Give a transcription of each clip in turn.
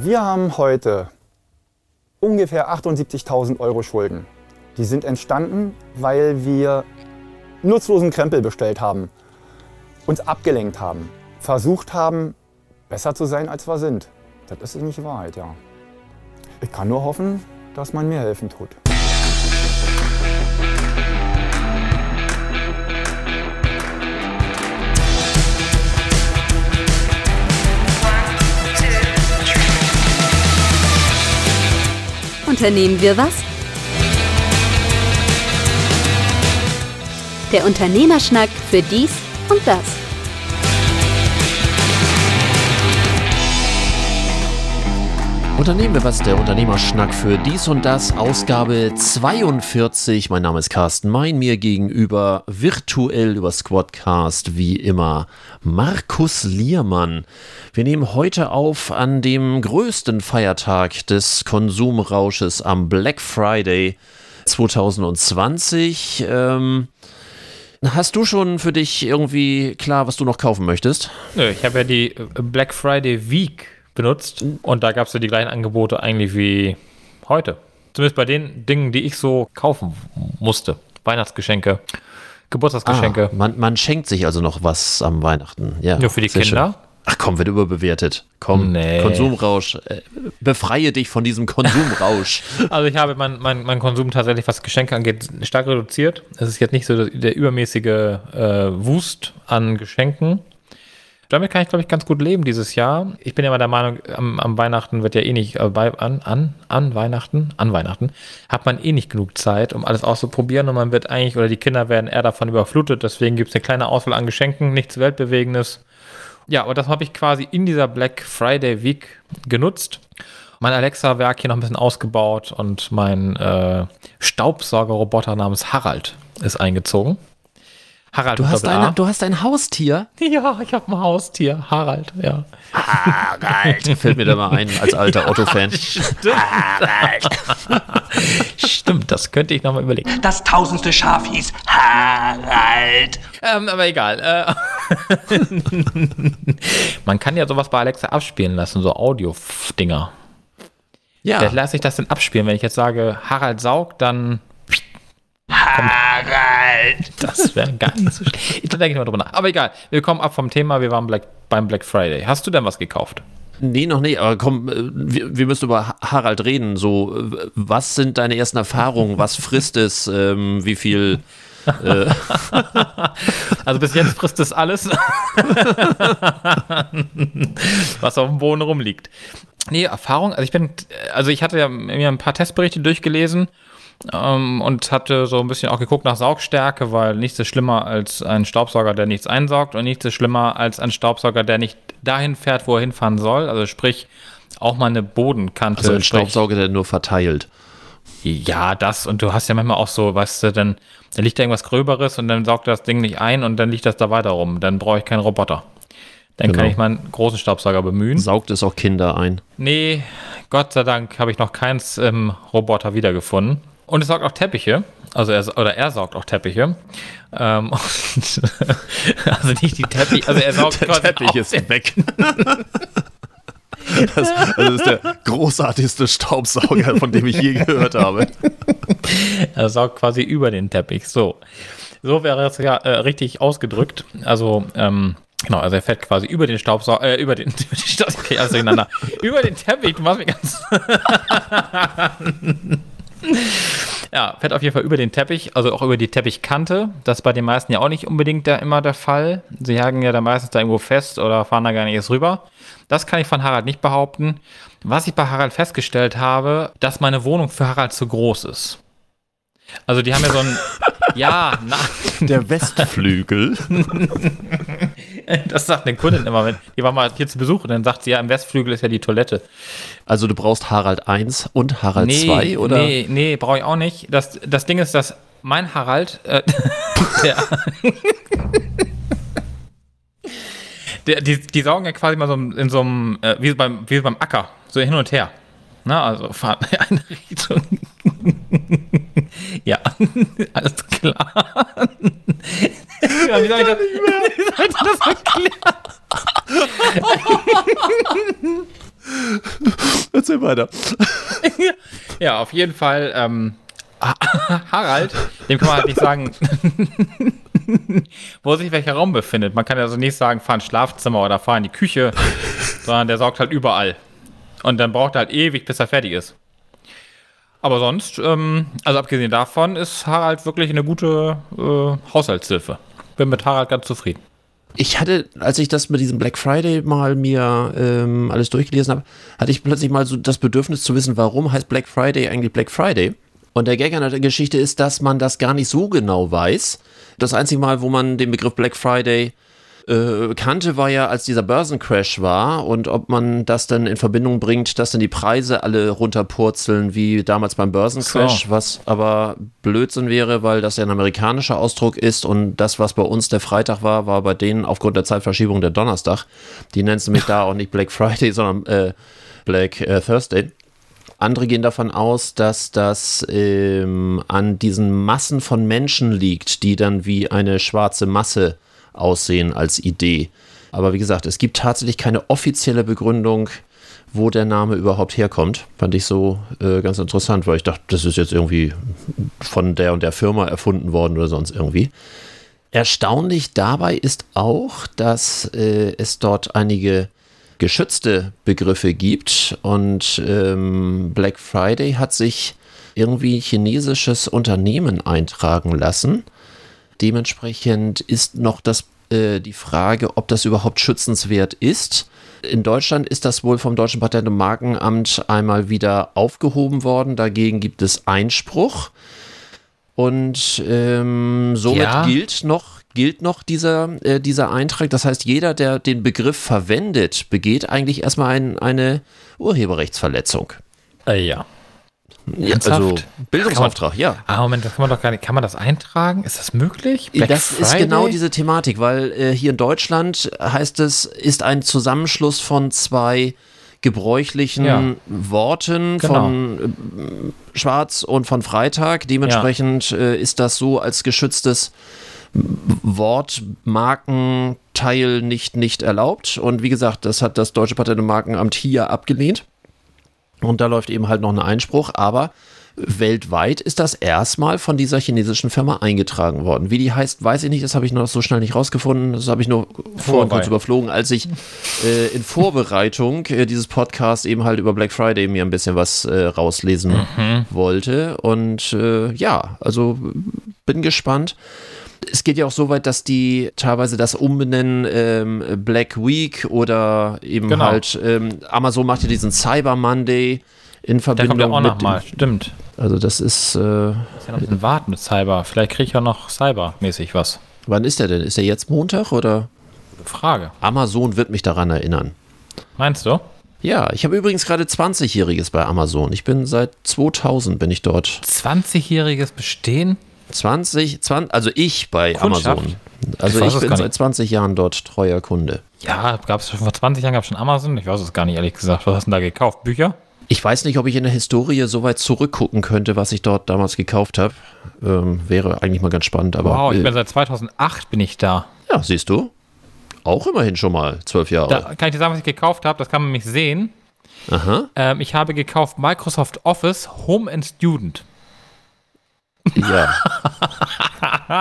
Wir haben heute ungefähr 78.000 Euro Schulden. Die sind entstanden, weil wir nutzlosen Krempel bestellt haben, uns abgelenkt haben, versucht haben, besser zu sein, als wir sind. Das ist nicht Wahrheit, ja. Ich kann nur hoffen, dass man mir helfen tut. Unternehmen wir was? Der Unternehmerschnack für dies und das. Unternehmen was, der Unternehmerschnack für dies und das, Ausgabe 42. Mein Name ist Carsten Mein, mir gegenüber virtuell über Squadcast wie immer Markus Liermann. Wir nehmen heute auf an dem größten Feiertag des Konsumrausches am Black Friday 2020. Ähm, Hast du schon für dich irgendwie klar, was du noch kaufen möchtest? Nö, ich habe ja die Black Friday Week benutzt und da gab es ja die gleichen Angebote eigentlich wie heute. Zumindest bei den Dingen, die ich so kaufen musste. Weihnachtsgeschenke, Geburtstagsgeschenke. Ah, man, man, schenkt sich also noch was am Weihnachten. Ja, Nur für die Kinder. Schön. Ach komm, wird überbewertet. Komm, nee. Konsumrausch. Äh, befreie dich von diesem Konsumrausch. also ich habe meinen mein, mein Konsum tatsächlich, was Geschenke angeht, stark reduziert. Es ist jetzt nicht so der übermäßige äh, Wust an Geschenken. Damit kann ich, glaube ich, ganz gut leben dieses Jahr. Ich bin ja immer der Meinung, am, am Weihnachten wird ja eh nicht, äh, bei, an, an, an Weihnachten, an Weihnachten, hat man eh nicht genug Zeit, um alles auszuprobieren und man wird eigentlich, oder die Kinder werden eher davon überflutet, deswegen gibt es eine kleine Auswahl an Geschenken, nichts Weltbewegendes. Ja, und das habe ich quasi in dieser Black Friday Week genutzt. Mein Alexa-Werk hier noch ein bisschen ausgebaut und mein äh, Staubsaugerroboter namens Harald ist eingezogen. Harald. Du hast, eine, du hast ein Haustier? Ja, ich habe ein Haustier. Harald, ja. Harald. Fällt mir da mal ein, als alter Otto-Fan. Stimmt. Harald. Stimmt, das könnte ich nochmal überlegen. Das tausendste Schaf hieß Harald. Ähm, aber egal. Äh, Man kann ja sowas bei Alexa abspielen lassen, so Audio-Dinger. Ja. Vielleicht lasse ich das denn abspielen. Wenn ich jetzt sage, Harald saugt, dann Harald! Das wäre gar nicht so schlecht. Da denke ich mal drüber nach. Aber egal, wir kommen ab vom Thema. Wir waren Black, beim Black Friday. Hast du denn was gekauft? Nee, noch nicht, aber komm, äh, wir, wir, müssen über Harald reden. So, was sind deine ersten Erfahrungen? Was frisst es? Ähm, wie viel. Äh? also bis jetzt frisst es alles, was auf dem Boden rumliegt. Nee, Erfahrung, also ich bin, also ich hatte ja mir ein paar Testberichte durchgelesen ähm, und hatte so ein bisschen auch geguckt nach Saugstärke, weil nichts ist schlimmer als ein Staubsauger, der nichts einsaugt und nichts ist schlimmer als ein Staubsauger, der nicht dahin fährt, wo er hinfahren soll. Also sprich, auch mal eine Bodenkante. Also ein Staubsauger, der nur verteilt. Ja, das. Und du hast ja manchmal auch so, weißt du, dann, dann liegt da irgendwas Gröberes und dann saugt das Ding nicht ein und dann liegt das da weiter rum. Dann brauche ich keinen Roboter. Dann genau. kann ich meinen großen Staubsauger bemühen. Saugt es auch Kinder ein? Nee, Gott sei Dank habe ich noch keins im Roboter wiedergefunden. Und es saugt auch Teppiche. Also er, oder er saugt auch Teppiche. Ähm, also nicht die Teppiche, also er saugt Der Teppich ist weg. Das, das, ist der großartigste Staubsauger, von dem ich je gehört habe. Er saugt quasi über den Teppich. So, so wäre es ja äh, richtig ausgedrückt. Also ähm, Genau, also er fährt quasi über den Staubsauger, äh, über den, über den Staubsauger, okay, also durcheinander, über den Teppich, du machst mich ganz ja, fährt auf jeden Fall über den Teppich, also auch über die Teppichkante. Das ist bei den meisten ja auch nicht unbedingt da immer der Fall. Sie haken ja da meistens da irgendwo fest oder fahren da gar nicht erst rüber. Das kann ich von Harald nicht behaupten. Was ich bei Harald festgestellt habe, dass meine Wohnung für Harald zu groß ist. Also die haben ja so ein, ja, na. Der Westflügel. Das sagt eine Kundin immer, wenn die war mal hier zu Besuch und dann sagt sie, ja, im Westflügel ist ja die Toilette. Also du brauchst Harald 1 und Harald nee, 2, oder? Nee, nee, brauche ich auch nicht. Das, das Ding ist, dass mein Harald, äh, der, der, die, die saugen ja quasi mal so in so einem, äh, wie, beim, wie beim Acker, so hin und her. Na, also fahren in eine Richtung. ja, alles klar. Ja, wie soll ich das, wie soll ich das erklären? Erzähl weiter. Ja, auf jeden Fall. Ähm, Harald, dem kann man halt nicht sagen, wo sich welcher Raum befindet. Man kann also nicht sagen, fahr ins Schlafzimmer oder fahr in die Küche, sondern der sorgt halt überall. Und dann braucht er halt ewig, bis er fertig ist. Aber sonst, ähm, also abgesehen davon, ist Harald wirklich eine gute äh, Haushaltshilfe. Bin mit Harald ganz zufrieden. Ich hatte, als ich das mit diesem Black Friday mal mir ähm, alles durchgelesen habe, hatte ich plötzlich mal so das Bedürfnis zu wissen, warum heißt Black Friday eigentlich Black Friday? Und der Gag an der Geschichte ist, dass man das gar nicht so genau weiß. Das einzige Mal, wo man den Begriff Black Friday äh, kannte, war ja, als dieser Börsencrash war und ob man das dann in Verbindung bringt, dass dann die Preise alle runterpurzeln, wie damals beim Börsencrash, So. was aber Blödsinn wäre, weil das ja ein amerikanischer Ausdruck ist und das, was bei uns der Freitag war, war bei denen aufgrund der Zeitverschiebung der Donnerstag. Die nennen es nämlich da auch nicht Black Friday, sondern äh, Black äh, Thursday. Andere gehen davon aus, dass das ähm, an diesen Massen von Menschen liegt, die dann wie eine schwarze Masse aussehen als Idee. Aber wie gesagt, es gibt tatsächlich keine offizielle Begründung, wo der Name überhaupt herkommt. Fand ich so äh, ganz interessant, weil ich dachte, das ist jetzt irgendwie von der und der Firma erfunden worden oder sonst irgendwie. Erstaunlich dabei ist auch, dass äh, es dort einige geschützte Begriffe gibt und ähm, Black Friday hat sich irgendwie chinesisches Unternehmen eintragen lassen. Dementsprechend ist noch das, äh, die Frage, ob das überhaupt schützenswert ist. In Deutschland ist das wohl vom Deutschen Patent- und Markenamt einmal wieder aufgehoben worden. Dagegen gibt es Einspruch. Und ähm, somit Ja. gilt noch, gilt noch dieser, äh, dieser Eintrag. Das heißt, jeder, der den Begriff verwendet, begeht eigentlich erstmal ein, eine Urheberrechtsverletzung. Äh, ja. Ja, also Bildungsauftrag, ja. Ah, Moment, das kann man doch gar nicht. Kann man das eintragen? Ist das möglich? Black das ist Friday? genau diese Thematik, weil äh, hier in Deutschland heißt es, ist ein Zusammenschluss von zwei gebräuchlichen Ja. Worten Genau. von äh, Schwarz und von Freitag. Dementsprechend äh, ist das so als geschütztes Wort, Markenteil nicht, nicht erlaubt. Und wie gesagt, das hat das Deutsche Patent- und Markenamt hier abgelehnt. Und da läuft eben halt noch ein Einspruch, aber weltweit ist das erstmal von dieser chinesischen Firma eingetragen worden. Wie die heißt, weiß ich nicht, das habe ich noch so schnell nicht rausgefunden. Das habe ich nur vorhin kurz überflogen, als ich äh, in Vorbereitung äh, dieses Podcast eben halt über Black Friday mir ein bisschen was äh, rauslesen wollte. Und äh, ja, also bin gespannt. Es geht ja auch so weit, dass die teilweise das umbenennen ähm, Black Week oder eben Genau. halt ähm, Amazon macht ja diesen Cyber Monday in Der Verbindung kommt ja auch mit nochmal. dem, Stimmt. also das ist äh, Ist ja noch ein bisschen warten mit Cyber. Vielleicht kriege ich ja noch Cyber-mäßig was. wann ist der denn? Ist der jetzt Montag oder Frage. Amazon wird mich daran erinnern. Meinst du? Ja, ich habe übrigens gerade 20-jähriges bei Amazon. Ich bin seit 2000 bin ich dort. 20-jähriges Bestehen? 20, 20 also ich bei Kundschaft? Amazon. Also Ich ich bin seit nicht. 20 Jahren dort treuer Kunde. Ja, gab es schon vor 20 Jahren gab es schon Amazon? Ich weiß es gar nicht, ehrlich gesagt. Was hast du denn da gekauft? Bücher? Ich weiß nicht, ob ich in der Historie so weit zurückgucken könnte, was ich dort damals gekauft habe. Ähm, wäre eigentlich mal ganz spannend, aber Wow, ich äh, bin seit 2008 bin ich da. ja, siehst du, auch immerhin schon mal zwölf Jahre. Da kann ich dir sagen, was ich gekauft habe. Das kann man nämlich sehen. Aha, Ähm, ich habe gekauft Microsoft Office Home and Student. Ja.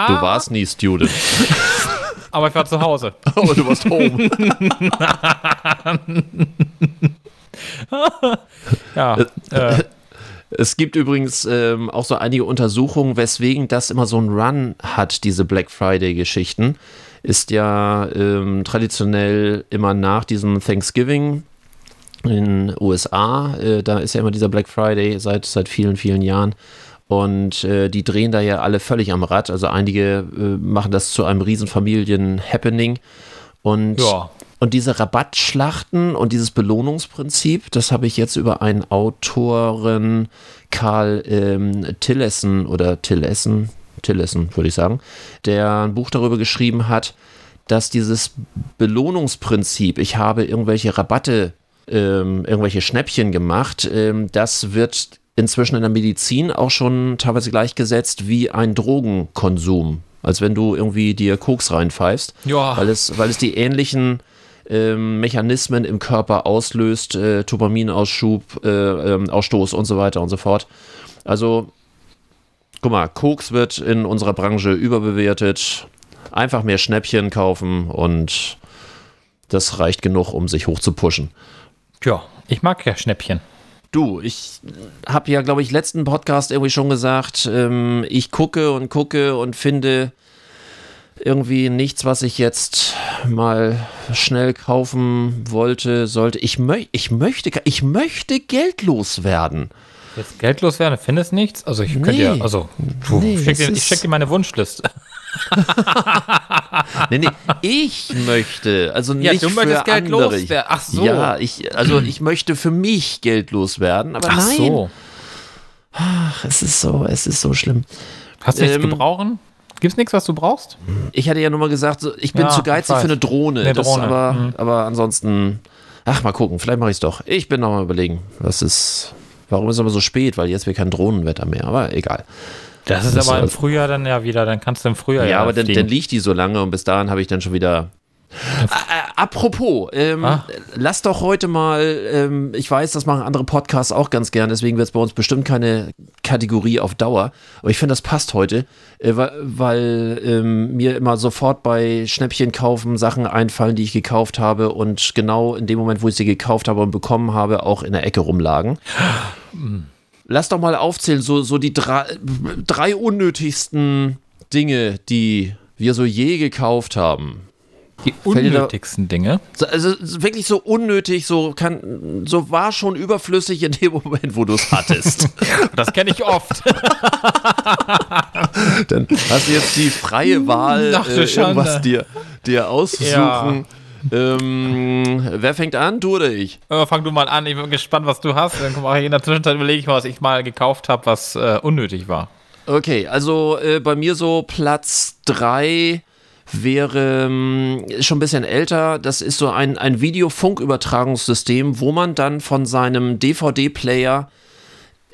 du warst nie Student. Aber ich war zu Hause. Aber du warst home. Ja. äh, Es gibt übrigens ähm, auch so einige Untersuchungen, weswegen das immer so ein Run hat, diese Black Friday-Geschichten. Ist ja ähm, traditionell immer nach diesem Thanksgiving in den USA. Äh, da ist ja immer dieser Black Friday seit, seit vielen, vielen Jahren. Und äh, die drehen da ja alle völlig am Rad. Also einige äh, machen das zu einem riesen Familien-Happening. Und Ja. und diese Rabattschlachten und dieses Belohnungsprinzip, das habe ich jetzt über einen Autoren, Karl ähm, Tillessen oder Tillessen, Tillessen würde ich sagen, der ein Buch darüber geschrieben hat, dass dieses Belohnungsprinzip, ich habe irgendwelche Rabatte, ähm, irgendwelche Schnäppchen gemacht, ähm, das wird inzwischen in der Medizin auch schon teilweise gleichgesetzt wie ein Drogenkonsum. Als wenn du irgendwie dir Koks reinpfeifst Ja. weil es, weil es die ähnlichen ähm, Mechanismen im Körper auslöst, äh, Dopaminausschub, äh, ähm, Ausstoß und so weiter und so fort. Also, guck mal, Koks wird in unserer Branche überbewertet. Einfach mehr Schnäppchen kaufen und das reicht genug, um sich hoch zu pushen. Ja, ich mag ja Schnäppchen. Du, ich habe ja, glaube ich, letzten Podcast irgendwie schon gesagt, ähm, ich gucke und gucke und finde irgendwie nichts, was ich jetzt mal schnell kaufen wollte, sollte. Ich, mö ich, möchte, ich möchte geldlos werden. Jetzt geldlos werden, findest nichts? Also ich könnte Nee. ja, also du, Nee, ich schick es dir, schick dir meine Wunschliste. Nee, nee, ich möchte, also Ja, nicht du möchtest für Geld andere. loswerden. Ach so. Ja, ich, also ich möchte für mich geldlos werden, aber Ach nein, so. Ach, es ist so, es ist so schlimm. Hast du nichts Ähm, gebrauchen? Gibt's nichts, was du brauchst? Ich hatte ja nur mal gesagt, ich bin Ja, zu geizig für eine Drohne. Eine das Drohne, aber, mhm. aber ansonsten, ach, mal gucken, vielleicht mache ich es doch. Ich bin noch mal überlegen, was ist, warum ist es aber so spät, weil jetzt wäre kein Drohnenwetter mehr, aber egal. Das ist Das aber im ist- Frühjahr dann ja wieder, dann kannst du im Frühjahr Ja, ja, aber dann, dann liegt die so lange und bis dahin habe ich dann schon wieder. Äh, apropos, ähm, Ah. lass doch heute mal, ähm, ich weiß, das machen andere Podcasts auch ganz gern, deswegen wird es bei uns bestimmt keine Kategorie auf Dauer, aber ich finde, das passt heute, äh, weil, weil ähm, mir immer sofort bei Schnäppchen kaufen Sachen einfallen, die ich gekauft habe und genau in dem Moment, wo ich sie gekauft habe und bekommen habe, auch in der Ecke rumlagen. Lass doch mal aufzählen, so, so die drei, drei unnötigsten Dinge, die wir so je gekauft haben. die unnötigsten Dinge. So, Also so wirklich so unnötig, so kann, so war schon überflüssig in dem Moment, wo du es hattest. Das kenne ich oft. Dann hast du jetzt die freie Wahl, Ach du äh, irgendwas dir, dir auszusuchen. Ähm, wer fängt an, du oder ich? Äh, Fang du mal an, ich bin gespannt, was du hast. Dann mache ich in der Zwischenzeit überlege ich mal, was ich mal gekauft habe, was äh, unnötig war. Okay, also äh, bei mir so Platz 3 wäre ähm, ist schon ein bisschen älter. Das ist so ein, ein Videofunkübertragungssystem, wo man dann von seinem DVD-Player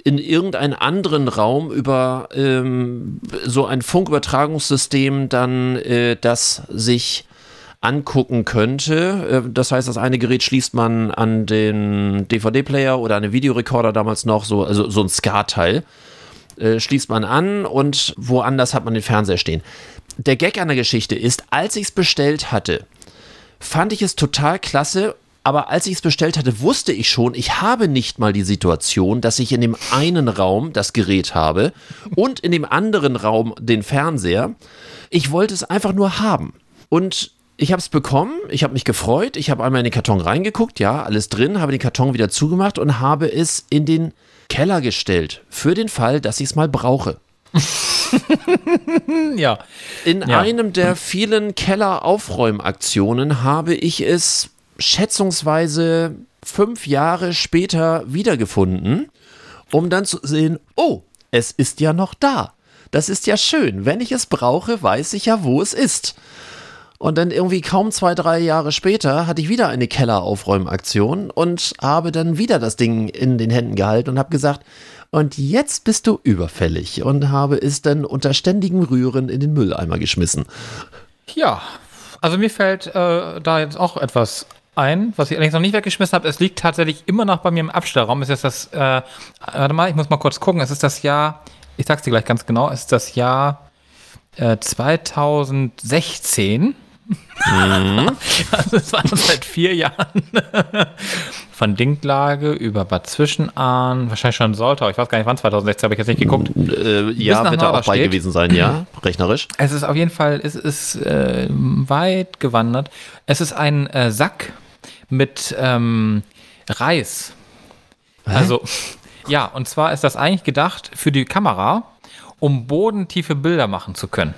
in irgendeinen anderen Raum über ähm, so ein Funkübertragungssystem dann äh, das sich angucken könnte. Äh, Das heißt, das eine Gerät schließt man an den DVD-Player oder an den Videorekorder damals noch, so, also so ein SCAR-Teil äh, schließt man an und woanders hat man den Fernseher stehen. Der Gag an der Geschichte ist, als ich es bestellt hatte, fand ich es total klasse, aber als ich es bestellt hatte, wusste ich schon, ich habe nicht mal die Situation, dass ich in dem einen Raum das Gerät habe und in dem anderen Raum den Fernseher. Ich wollte es einfach nur haben. Und ich habe es bekommen, ich habe mich gefreut, ich habe einmal in den Karton reingeguckt, ja, alles drin, habe den Karton wieder zugemacht und habe es in den Keller gestellt, für den Fall, dass ich es mal brauche. Ja. In Ja. einem der vielen Kelleraufräumaktionen habe ich es schätzungsweise fünf Jahre später wiedergefunden, um dann zu sehen, oh, es ist ja noch da. Das ist ja schön. Wenn ich es brauche, weiß ich ja, wo es ist. Und dann irgendwie kaum zwei, drei Jahre später hatte ich wieder eine Kelleraufräumaktion und habe dann wieder das Ding in den Händen gehalten und habe gesagt, und jetzt bist du überfällig und habe es dann unter ständigem Rühren in den Mülleimer geschmissen. Ja, also mir fällt äh, da jetzt auch etwas ein, was ich allerdings noch nicht weggeschmissen habe. Es liegt tatsächlich immer noch bei mir im Abstellraum. Es ist das, äh, warte mal, ich muss mal kurz gucken. Es ist das Jahr, ich sag's dir gleich ganz genau, es ist das Jahr äh, 2016. Also es war seit vier Jahren von Dinklage über Bad Zwischenahn, wahrscheinlich schon Soltau. Ich weiß gar nicht wann, 2016 habe ich jetzt nicht geguckt. Äh, ja, wird er auch bei gewesen sein, ja, rechnerisch. Es ist auf jeden Fall, es ist äh, weit gewandert. Es ist ein äh, Sack mit ähm, Reis. Also, ja, und zwar ist das eigentlich gedacht für die Kamera, um bodentiefe Bilder machen zu können.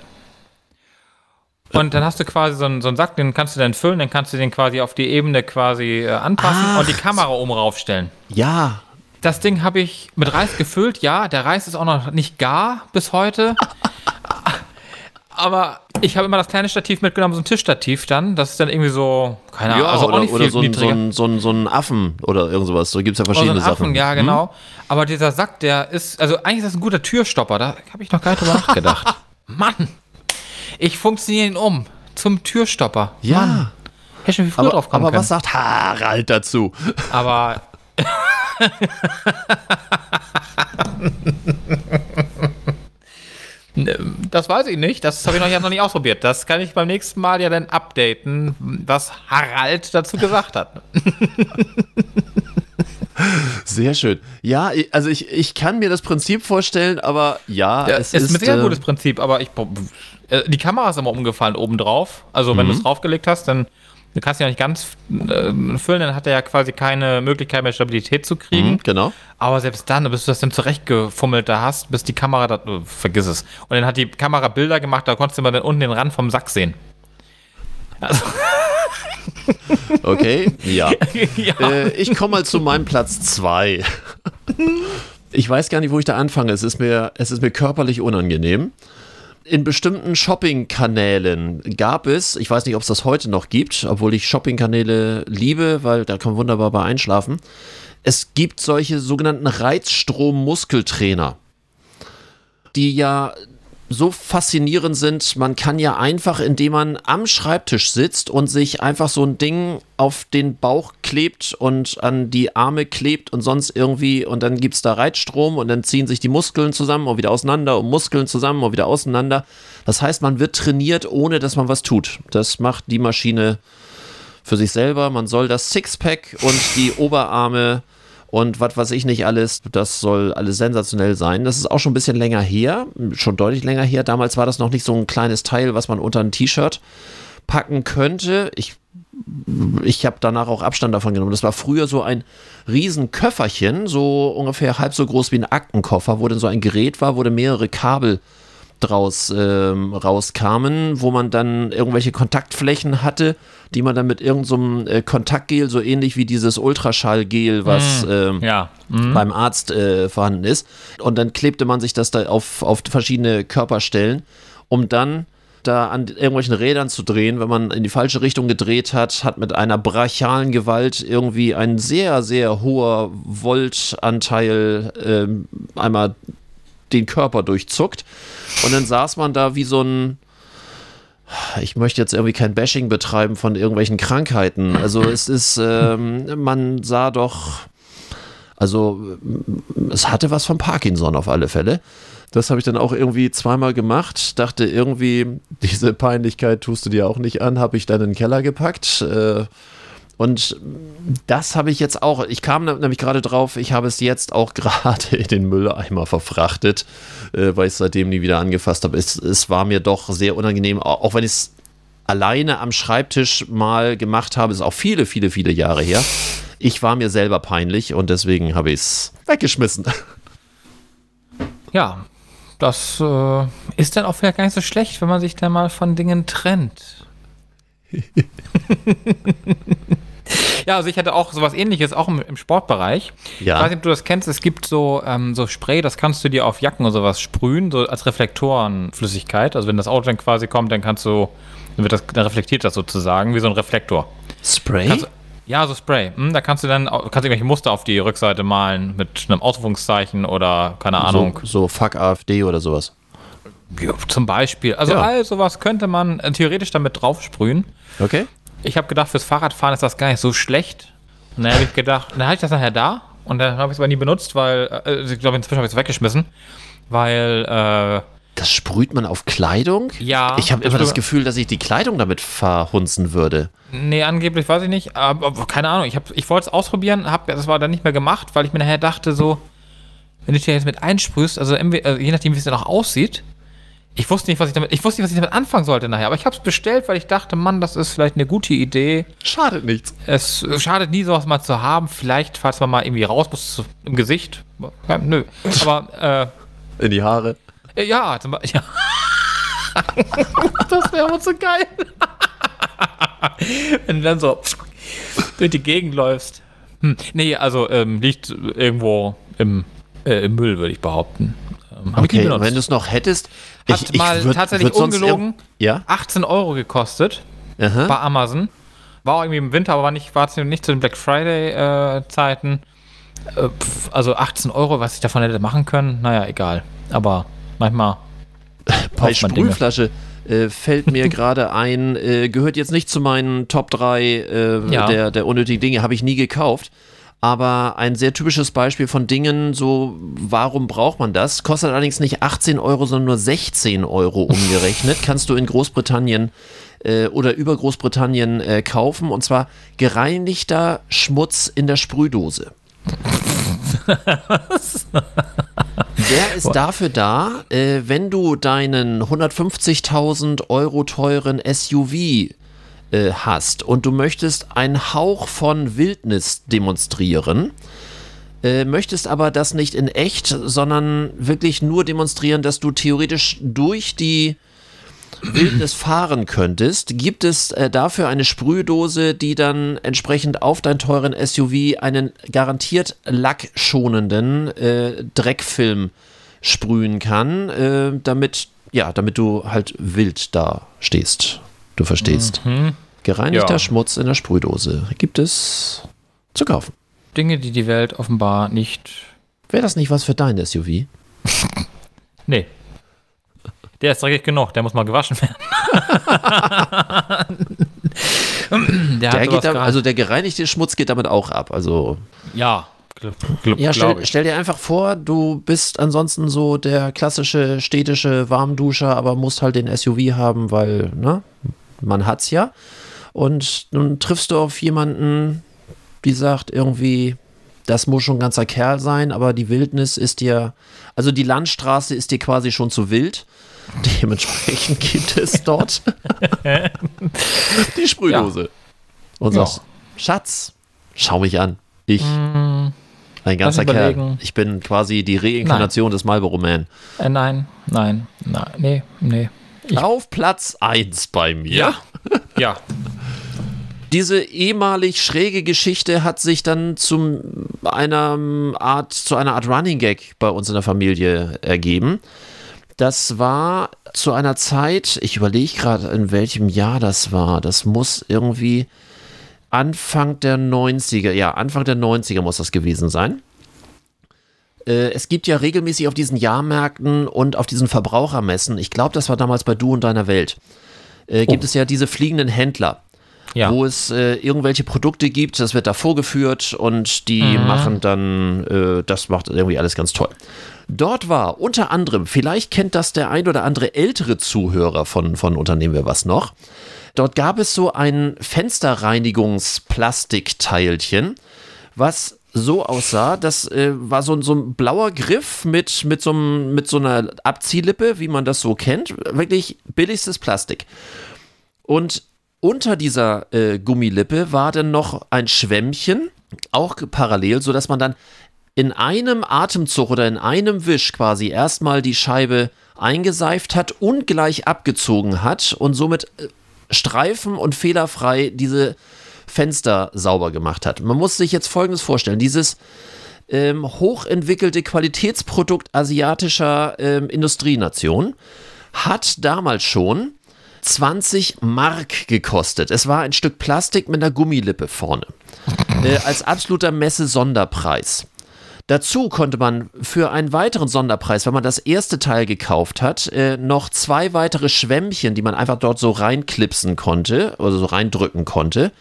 Und dann hast du quasi so einen, so einen Sack, den kannst du dann füllen, dann kannst du den quasi auf die Ebene quasi äh, anpassen Ach. und die Kamera oben raufstellen. Ja, Das Ding habe ich mit Reis gefüllt, ja. Der Reis ist auch noch nicht gar bis heute. Aber ich habe immer das kleine Stativ mitgenommen, so ein Tischstativ dann. Das ist dann irgendwie so, keine Ahnung, ja also oder, auch nicht oder viel so, ein, so, ein, so, ein, so ein Affen oder irgend sowas. Da gibt es ja Oder verschiedene so ein Affen, Sachen. ja, Hm? genau. Aber dieser Sack, der ist, also eigentlich ist das ein guter Türstopper. Da habe ich noch gar nicht drüber nachgedacht. Mann, ich funktioniere ihn um zum Türstopper. Ja. Hätte schon viel früher Aber, drauf kommen aber können. was sagt Harald dazu? Aber. Das weiß ich nicht. Das habe ich noch, noch nicht ausprobiert. Das kann ich beim nächsten Mal ja dann updaten, was Harald dazu gesagt hat. Sehr schön. Ja, ich- also ich, ich kann mir das Prinzip vorstellen, aber ja, Ja, es ist, ist. mit sehr äh, gutes Prinzip, aber ich. Äh, Die Kamera ist immer umgefallen oben drauf. Also, wenn du es draufgelegt hast, dann du kannst ja nicht ganz äh, füllen, dann hat er ja quasi keine Möglichkeit mehr Stabilität zu kriegen. mhm, genau. Aber selbst dann, bis du das dann zurechtgefummelt da hast, bis die Kamera, da, oh, vergiss es. Und dann hat die Kamera Bilder gemacht, da konntest du mal dann unten den Rand vom Sack sehen. Okay, ja. ja. Äh, ich komme mal zu meinem Platz 2. Ich weiß gar nicht, wo ich da anfange. Es ist mir, es ist mir körperlich unangenehm. In bestimmten Shopping-Kanälen gab es, ich weiß nicht, ob es das heute noch gibt, obwohl ich Shopping-Kanäle liebe, weil da kann man wunderbar bei einschlafen. Es gibt solche sogenannten Reizstrom-Muskeltrainer, die ja so faszinierend sind. Man kann ja einfach, indem man am Schreibtisch sitzt und sich einfach so ein Ding auf den Bauch klebt und an die Arme klebt und sonst irgendwie und dann gibt es da Reizstrom und dann ziehen sich die Muskeln zusammen und wieder auseinander und Muskeln zusammen und wieder auseinander. Das heißt, man wird trainiert, ohne dass man was tut. Das macht die Maschine für sich selber. Man soll das Sixpack und die Oberarme und was weiß ich nicht alles, das soll alles sensationell sein. Das ist auch schon ein bisschen länger her, schon deutlich länger her. Damals war das noch nicht so ein kleines Teil, was man unter ein T-Shirt packen könnte. Ich, ich habe danach auch Abstand davon genommen. Das war früher so ein riesen Köfferchen, so ungefähr halb so groß wie ein Aktenkoffer, wo dann so ein Gerät war, wo dann mehrere Kabel draus ähm, rauskamen, wo man dann irgendwelche Kontaktflächen hatte, die man dann mit irgendeinem so äh, Kontaktgel, so ähnlich wie dieses Ultraschallgel, was ähm, ja. Mhm. beim Arzt äh, vorhanden ist. Und dann klebte man sich das da auf, auf verschiedene Körperstellen, um dann da an irgendwelchen Rädern zu drehen. Wenn man in die falsche Richtung gedreht hat, hat mit einer brachialen Gewalt irgendwie ein sehr, sehr hoher Voltanteil ähm, einmal den Körper durchzuckt. Und dann saß man da wie so ein. Ich möchte jetzt irgendwie kein Bashing betreiben von irgendwelchen Krankheiten. Also es ist, ähm, man sah doch, also es hatte was von Parkinson auf alle Fälle. Das habe ich dann auch irgendwie zweimal gemacht. Dachte irgendwie, diese Peinlichkeit tust du dir auch nicht an, habe ich dann in den Keller gepackt. Äh, und das habe ich jetzt auch, ich kam nämlich gerade drauf, ich habe es jetzt auch gerade in den Mülleimer verfrachtet, äh, weil ich es seitdem nie wieder angefasst habe. Es, es war mir doch sehr unangenehm, auch wenn ich es alleine am Schreibtisch mal gemacht habe, ist auch viele, viele, viele Jahre her. Ich war mir selber peinlich und deswegen habe ich es weggeschmissen. Ja, das äh, ist dann auch vielleicht gar nicht so schlecht, wenn man sich dann mal von Dingen trennt. ja, also ich hatte auch sowas ähnliches, auch im, im Sportbereich. Ja. Ich weiß nicht, ob du das kennst, es gibt so, ähm, so Spray, das kannst du dir auf Jacken oder sowas sprühen, so als Reflektorenflüssigkeit. Also wenn das Auto dann quasi kommt, dann kannst du, dann, wird das, dann reflektiert das sozusagen, wie so ein Reflektor. Spray? Kannst, ja, so Spray. Hm, da kannst du dann kannst du irgendwelche Muster auf die Rückseite malen mit einem Ausrufungszeichen oder keine Ahnung. so, so fuck AfD oder sowas. Ja, zum Beispiel. Also Ja. all sowas könnte man äh, theoretisch damit draufsprühen. Okay. Ich habe gedacht, fürs Fahrradfahren ist das gar nicht so schlecht. Und dann habe ich gedacht, dann hatte ich das nachher da und dann habe ich es aber nie benutzt, weil, äh, ich glaube, inzwischen habe ich es weggeschmissen, weil, äh, Das sprüht man auf Kleidung? Ja, Ich habe immer das Gefühl, dass ich die Kleidung damit verhunzen würde. nee, angeblich weiß ich nicht, aber, aber keine Ahnung, ich, hab- ich wollte es ausprobieren, hab, das war dann nicht mehr gemacht, weil ich mir nachher dachte so, wenn du da jetzt mit einsprühst, also, also je nachdem, wie es dann auch aussieht, ich wusste nicht, was ich damit, ich wusste nicht, was ich damit anfangen sollte nachher, aber ich habe es bestellt, weil ich dachte, Mann, das ist vielleicht eine gute Idee. Schadet nichts. Es schadet nie, sowas mal zu haben. Vielleicht, falls man mal irgendwie raus muss zu- im Gesicht. Ja, nö. Aber, In die Haare. äh, ja, zum Beispiel. Ja. das wäre aber so geil. Wenn du dann so durch die Gegend läufst. Hm. Nee, also ähm, liegt irgendwo im, äh, im Müll, würde ich behaupten. Ähm, Okay, wenn du es noch hättest. Hat mal würd- tatsächlich würd ungelogen Ja? 18 Euro gekostet. Aha. bei Amazon. War auch irgendwie im Winter, aber war nicht, war zu- nicht zu den Black Friday-Zeiten. Äh, pf, also 18 Euro, was ich davon hätte machen können, naja, egal. Aber manchmal Bei. Sprühflasche äh, fällt mir gerade ein, äh, gehört jetzt nicht zu meinen Top 3 äh, Ja. der, der unnötigen Dinge, habe ich nie gekauft. Aber ein sehr typisches Beispiel von Dingen, so, warum braucht man das? Kostet allerdings nicht 18 Euro, sondern nur 16 Euro umgerechnet. Kannst du in Großbritannien äh, oder über Großbritannien äh, kaufen. Und zwar gereinigter Schmutz in der Sprühdose. Der ist dafür da, äh, wenn du deinen 150.000 Euro teuren SUV äh, hast und du möchtest einen Hauch von Wildnis demonstrieren, äh, möchtest aber das nicht in echt, sondern wirklich nur demonstrieren, dass du theoretisch durch die Wildnis fahren könntest, gibt es äh, dafür eine Sprühdose, die dann entsprechend auf deinen teuren SUV einen garantiert lackschonenden äh, Dreckfilm sprühen kann, äh, damit, ja, damit du halt wild da stehst. Du verstehst. Gereinigter Ja. Schmutz in der Sprühdose gibt es zu kaufen. Dinge, die die Welt offenbar nicht. Wäre das nicht was für dein SUV? Nee. Der ist dreckig genug, der muss mal gewaschen werden. der Der geht da, also der gereinigte Schmutz geht damit auch ab. Also ja, gl gl Ja, stell, stell dir einfach vor, du bist ansonsten so der klassische städtische Warmduscher, aber musst halt den SUV haben, weil, ne, man hat's ja. Und nun triffst du auf jemanden, die sagt irgendwie, das muss schon ein ganzer Kerl sein, aber die Wildnis ist dir, also die Landstraße ist dir quasi schon zu wild. Dementsprechend gibt es dort die Sprühdose. Und Ja. sagst, Schatz, schau mich an. Ich, ein ganzer Kerl. Ich bin quasi die Reinkarnation des Marlboro Man. Äh, nein, nein, nein, nee, nee. Ich- Auf Platz 1 bei mir. Ja. Ja. Diese ehemalig schräge Geschichte hat sich dann zum einer Art, zu einer Art Running Gag bei uns in der Familie ergeben. Das war zu einer Zeit, ich überlege gerade, in welchem Jahr das war. Das muss irgendwie Anfang der 90er, ja, Anfang der 90er muss das gewesen sein. Äh, Es gibt ja regelmäßig auf diesen Jahrmärkten und auf diesen Verbrauchermessen, ich glaube, das war damals bei Du und Deiner Welt, äh, gibt es ja diese fliegenden Händler Ja. wo es äh, irgendwelche Produkte gibt, das wird da vorgeführt und die machen dann, äh, das macht irgendwie alles ganz toll. Dort war unter anderem, vielleicht kennt das der ein oder andere ältere Zuhörer von, von Unternehmen wir was noch, dort gab es so ein Fensterreinigungsplastikteilchen, was so aussah, das äh, war so, ein- so ein blauer Griff mit, mit, so einem, mit so einer Abziehlippe, wie man das so kennt. Wirklich billigstes Plastik. Und unter dieser äh, Gummilippe war dann noch ein Schwämmchen, auch parallel, sodass man dann in einem Atemzug oder in einem Wisch quasi erstmal die Scheibe eingeseift hat und gleich abgezogen hat und somit äh, streifen- und fehlerfrei diese Fenster sauber gemacht hat. Man muss sich jetzt Folgendes vorstellen. Dieses ähm, hochentwickelte Qualitätsprodukt asiatischer ähm, Industrienation hat damals schon 20 Mark gekostet. Es war ein Stück Plastik mit einer Gummilippe vorne. Äh, als absoluter Messe-Sonderpreis. Dazu konnte man für einen weiteren Sonderpreis, wenn man das erste Teil gekauft hat, äh, noch zwei weitere Schwämmchen, die man einfach dort so reinklipsen konnte, oder so reindrücken konnte,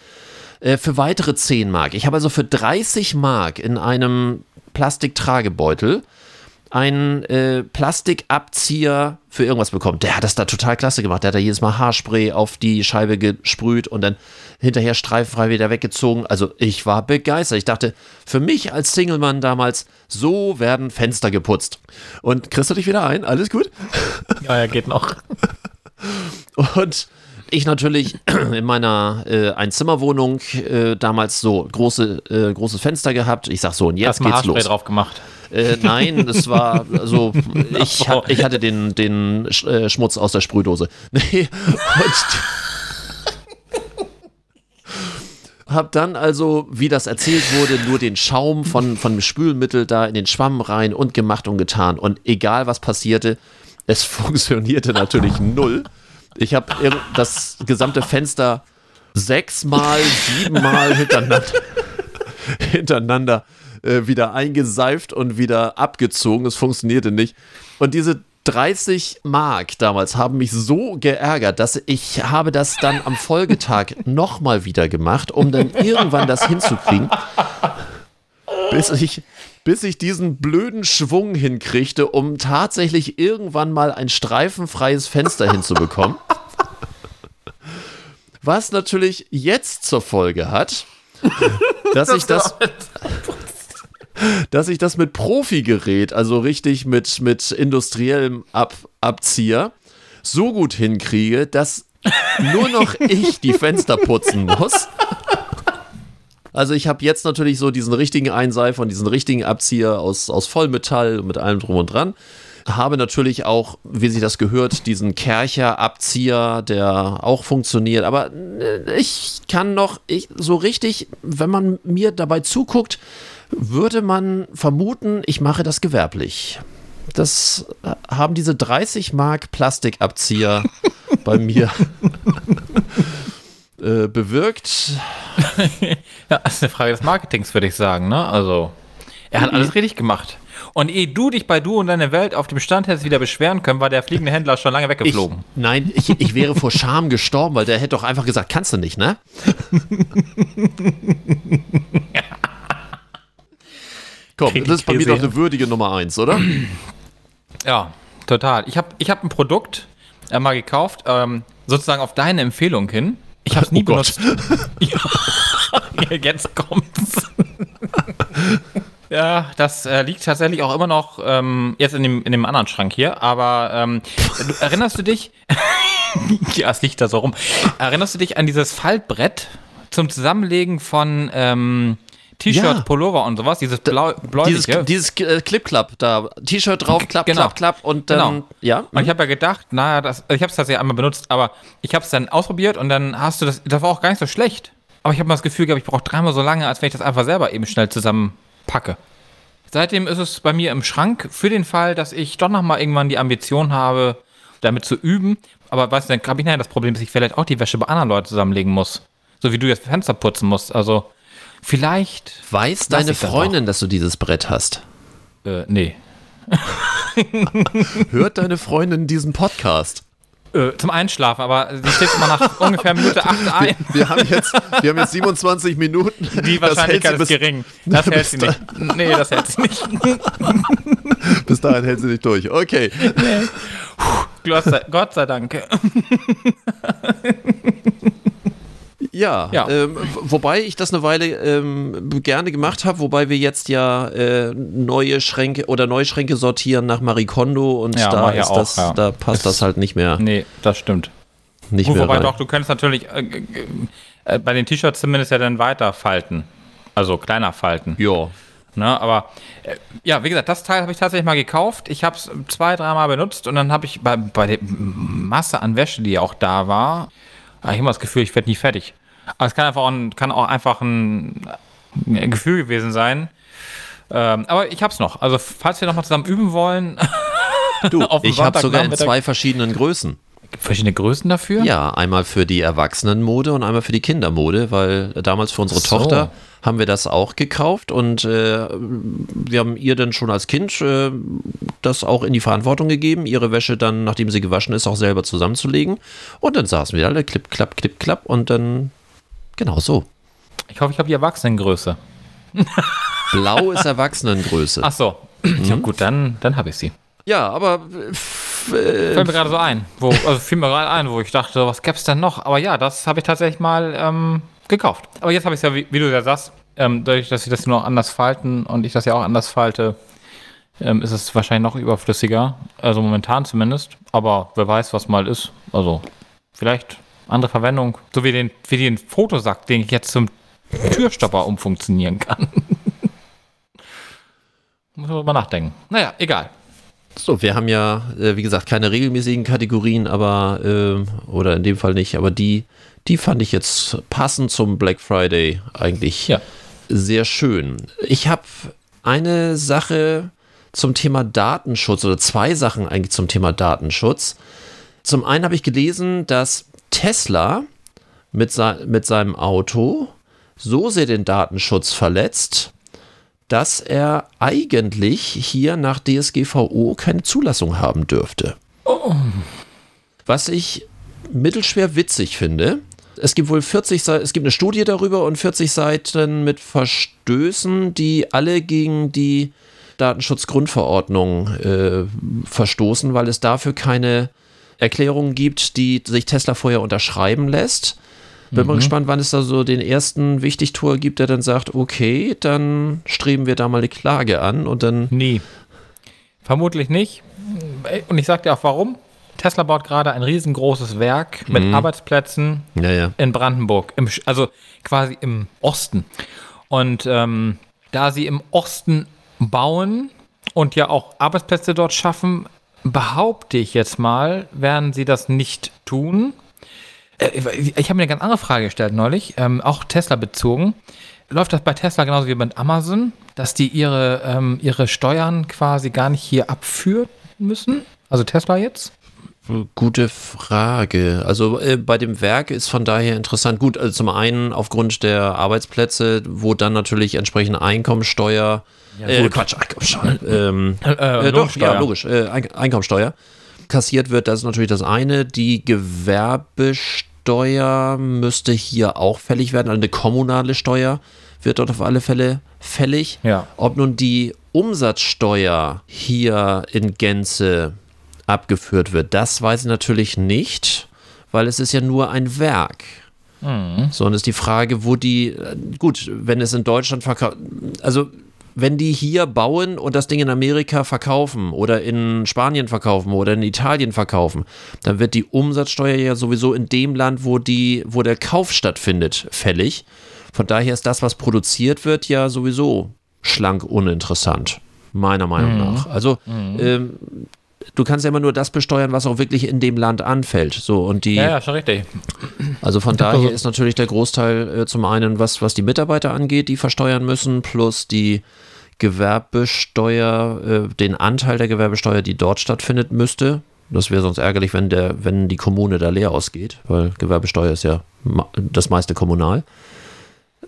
äh, für weitere 10 Mark. Ich habe also für 30 Mark in einem Plastiktragebeutel einen äh, Plastikabzieher für irgendwas bekommen. Der hat das da total klasse gemacht. Der hat da jedes Mal Haarspray auf die Scheibe gesprüht und dann hinterher streifenfrei wieder weggezogen. Also ich war begeistert. Ich dachte, für mich als Singlemann damals, so werden Fenster geputzt. Und kriegst du dich wieder ein? Alles gut? Ja, ja, geht noch. Und ich natürlich in meiner äh, Einzimmerwohnung äh, damals so große, äh, großes Fenster gehabt. Ich sag so, und jetzt Erstmal geht's los. drauf gemacht. Äh, nein, es war also ich, ha- ich hatte den, den Sch- äh, Schmutz aus der Sprühdose. Nee, und hab dann also, wie das erzählt wurde, nur den Schaum von, von dem Spülmittel da in den Schwamm rein und gemacht und getan. Und egal was passierte, es funktionierte natürlich null. Ich habe das gesamte Fenster sechsmal, siebenmal hintereinander hintereinander äh, wieder eingeseift und wieder abgezogen. Es funktionierte nicht. Und diese 30 Mark damals haben mich so geärgert, dass ich habe das dann am Folgetag nochmal wieder gemacht, um dann irgendwann das hinzukriegen, bis ich, bis ich diesen blöden Schwung hinkriegte, um tatsächlich irgendwann mal ein streifenfreies Fenster hinzubekommen. Was natürlich jetzt zur Folge hat, dass ich das, dass ich das mit Profi-Gerät, also richtig mit, mit industriellem Ab Abzieher, so gut hinkriege, dass nur noch ich die Fenster putzen muss. Also ich habe jetzt natürlich so diesen richtigen Einseifer und diesen richtigen Abzieher aus, aus Vollmetall mit allem drum und dran. Habe natürlich auch, wie sich das gehört, diesen Kercher-Abzieher, der auch funktioniert. Aber äh, ich kann noch, ich, so richtig, wenn man mir dabei zuguckt, würde man vermuten, ich mache das gewerblich. Das äh, haben diese 30 Mark Plastikabzieher bei mir äh, bewirkt. Ja, das ist eine Frage des Marketings, würde ich sagen, ne? Also, er hat alles richtig gemacht. Und ehe du dich bei du und deine Welt auf dem Stand hättest wieder beschweren können, war der fliegende Händler schon lange Ich, weggeflogen. nein, ich, ich wäre vor Scham gestorben, weil der hätte doch einfach gesagt, kannst du nicht, ne? Komm, Krieg das ist bei mir doch eine würdige Nummer eins, oder? Ja, total. Ich habe ich hab ein Produkt äh, mal gekauft, ähm, sozusagen auf deine Empfehlung hin. Ich habe es nie Oh benutzt. ja, jetzt kommt's. ja, das äh, liegt tatsächlich auch immer noch ähm, jetzt in dem, in dem anderen Schrank hier. Aber ähm, du, erinnerst du dich? ja, es liegt da so rum. Erinnerst du dich an dieses Faltbrett zum Zusammenlegen von ähm, T-Shirt, Ja. Pullover und sowas? Dieses blau, Dieses, bläuliche? dieses äh, Clip-Clap da, T-Shirt drauf, klapp, Genau. klapp, klapp und dann, Genau. ja. Und ich habe ja gedacht, naja, das, ich habe es tatsächlich einmal benutzt, aber ich habe es dann ausprobiert und dann hast du das, das war auch gar nicht so schlecht. Aber ich habe mal das Gefühl gehabt, ich brauche dreimal so lange, als wenn ich das einfach selber eben schnell zusammenpacke. Seitdem ist es bei mir im Schrank für den Fall, dass ich doch noch mal irgendwann die Ambition habe, damit zu üben. Aber weißt du, dann habe ich nachher das Problem, dass ich vielleicht auch die Wäsche bei anderen Leuten zusammenlegen muss. So wie du jetzt Fenster putzen musst. Also vielleicht. Weiß deine Freundin, dass du dieses Brett hast? Äh, nee. Hört deine Freundin diesen Podcast? Äh, zum Einschlafen, aber sie schläft immer nach ungefähr Minute 8 ein. Wir haben jetzt, wir haben jetzt 27 Minuten. Die Das Wahrscheinlichkeit hält ist gering. Das hält sie nicht. Nee, das hält sie nicht. bis, dahin hält sie nicht durch. Okay. Gott sei, Gott sei Dank. Ja, Ja. Ähm, wobei ich das eine Weile ähm, gerne gemacht habe, wobei wir jetzt ja äh, neue Schränke oder neue Schränke sortieren nach Marie Kondo und Ja, da ist auch, das, ja. da passt Ist- das halt nicht mehr, Nee, das stimmt. nicht Gut, mehr wobei rein. doch, du könntest natürlich äh, äh, bei den T-Shirts zumindest ja dann weiter falten. Also kleiner falten. Ja. Ne? Aber äh, ja, wie gesagt, das Teil habe ich tatsächlich mal gekauft. Ich habe es zwei, dreimal benutzt und dann habe ich bei, bei der Masse an Wäsche, die auch da war, habe ich immer das Gefühl, ich werde nie fertig. Aber es kann einfach auch ein, kann auch einfach ein, ein Gefühl gewesen sein. Ähm, aber ich habe es noch. Also falls wir noch mal zusammen üben wollen, Du, Auf ich habe sogar in zwei verschiedenen Größen. verschiedene Größen dafür. Ja, einmal für die Erwachsenenmode und einmal für die Kindermode, weil damals für unsere so. Tochter haben wir das auch gekauft und äh, wir haben ihr dann schon als Kind äh, das auch in die Verantwortung gegeben, ihre Wäsche dann, nachdem sie gewaschen ist, auch selber zusammenzulegen. Und dann saßen wir alle klipp, klapp, klipp, klapp und dann genau so. Ich hoffe, ich habe die Erwachsenengröße. Blau ist Erwachsenengröße. Ach so. Ja, gut, dann, dann habe ich sie. Ja, aber äh, äh, Fällt mir gerade so ein. Wo, also fiel mir gerade ein, wo ich dachte, was gäbe es denn noch? Aber ja, das habe ich tatsächlich mal ähm, gekauft. Aber jetzt habe ich es ja, wie, wie du ja sagst, ähm, dadurch, dass sie das nur noch anders falten und ich das ja auch anders falte, ähm, ist es wahrscheinlich noch überflüssiger. Also momentan zumindest. Aber wer weiß, was mal ist. Also vielleicht andere Verwendung. So wie den, wie den Fotosack, den ich jetzt zum Türstopper umfunktionieren kann. Muss man mal nachdenken. Naja, egal. So, wir haben ja, äh, wie gesagt, keine regelmäßigen Kategorien, aber, äh, oder in dem Fall nicht, aber die, die fand ich jetzt passend zum Black Friday eigentlich Ja. sehr schön. Ich habe eine Sache zum Thema Datenschutz oder zwei Sachen eigentlich zum Thema Datenschutz. Zum einen habe ich gelesen, dass Tesla mit, sei- mit seinem Auto so sehr den Datenschutz verletzt, dass er eigentlich hier nach DSGVO keine Zulassung haben dürfte. Was ich mittelschwer witzig finde. Es gibt wohl 40 Seiten, es gibt eine Studie darüber und 40 Seiten mit Verstößen, die alle gegen die Datenschutzgrundverordnung äh, verstoßen, weil es dafür keine Erklärungen gibt, die sich Tesla vorher unterschreiben lässt. Bin mal gespannt, wann es da so den ersten Wichtigtour gibt, der dann sagt, okay, dann streben wir da mal eine Klage an und dann. Nie. Vermutlich nicht. Und ich sag dir auch warum. Tesla baut gerade ein riesengroßes Werk mit Arbeitsplätzen Ja, ja. in Brandenburg, im, also quasi im Osten. Und ähm, da sie im Osten bauen und ja auch Arbeitsplätze dort schaffen, behaupte ich jetzt mal, werden sie das nicht tun. Äh, Ich habe mir eine ganz andere Frage gestellt neulich, ähm, auch Tesla bezogen. Läuft das bei Tesla genauso wie mit Amazon, dass die ihre, ähm, ihre Steuern quasi gar nicht hier abführen müssen? Also Tesla jetzt? Gute Frage. Also äh, bei dem Werk ist von daher interessant. Gut, also zum einen aufgrund der Arbeitsplätze, wo dann natürlich entsprechend Einkommensteuer, äh, Quatsch, Einkommensteuer, ähm, Äh, äh, doch, Lohnsteuer. ja, logisch, äh, Ein Einkommensteuer kassiert wird, das ist natürlich das eine. Die Gewerbesteuer müsste hier auch fällig werden, also eine kommunale Steuer wird dort auf alle Fälle fällig. Ja. Ob nun die Umsatzsteuer hier in Gänze abgeführt wird, das weiß ich natürlich nicht, weil es ist ja nur ein Werk. So, und ist die Frage, wo die, äh, gut, wenn es in Deutschland verkauft, also wenn die hier bauen und das Ding in Amerika verkaufen oder in Spanien verkaufen oder in Italien verkaufen, dann wird die Umsatzsteuer ja sowieso in dem Land, wo die, wo der Kauf stattfindet, fällig. Von daher ist das, was produziert wird, ja sowieso schlank uninteressant, meiner Meinung nach. Also ähm, du kannst ja immer nur das besteuern, was auch wirklich in dem Land anfällt. So und die Ja, ja, schon richtig. also von daher ist natürlich der Großteil äh, zum einen, was, was die Mitarbeiter angeht, die versteuern müssen, plus die Gewerbesteuer, äh, den Anteil der Gewerbesteuer, die dort stattfindet, müsste. Das wäre sonst ärgerlich, wenn, der, wenn die Kommune da leer ausgeht, weil Gewerbesteuer ist ja das meiste kommunal.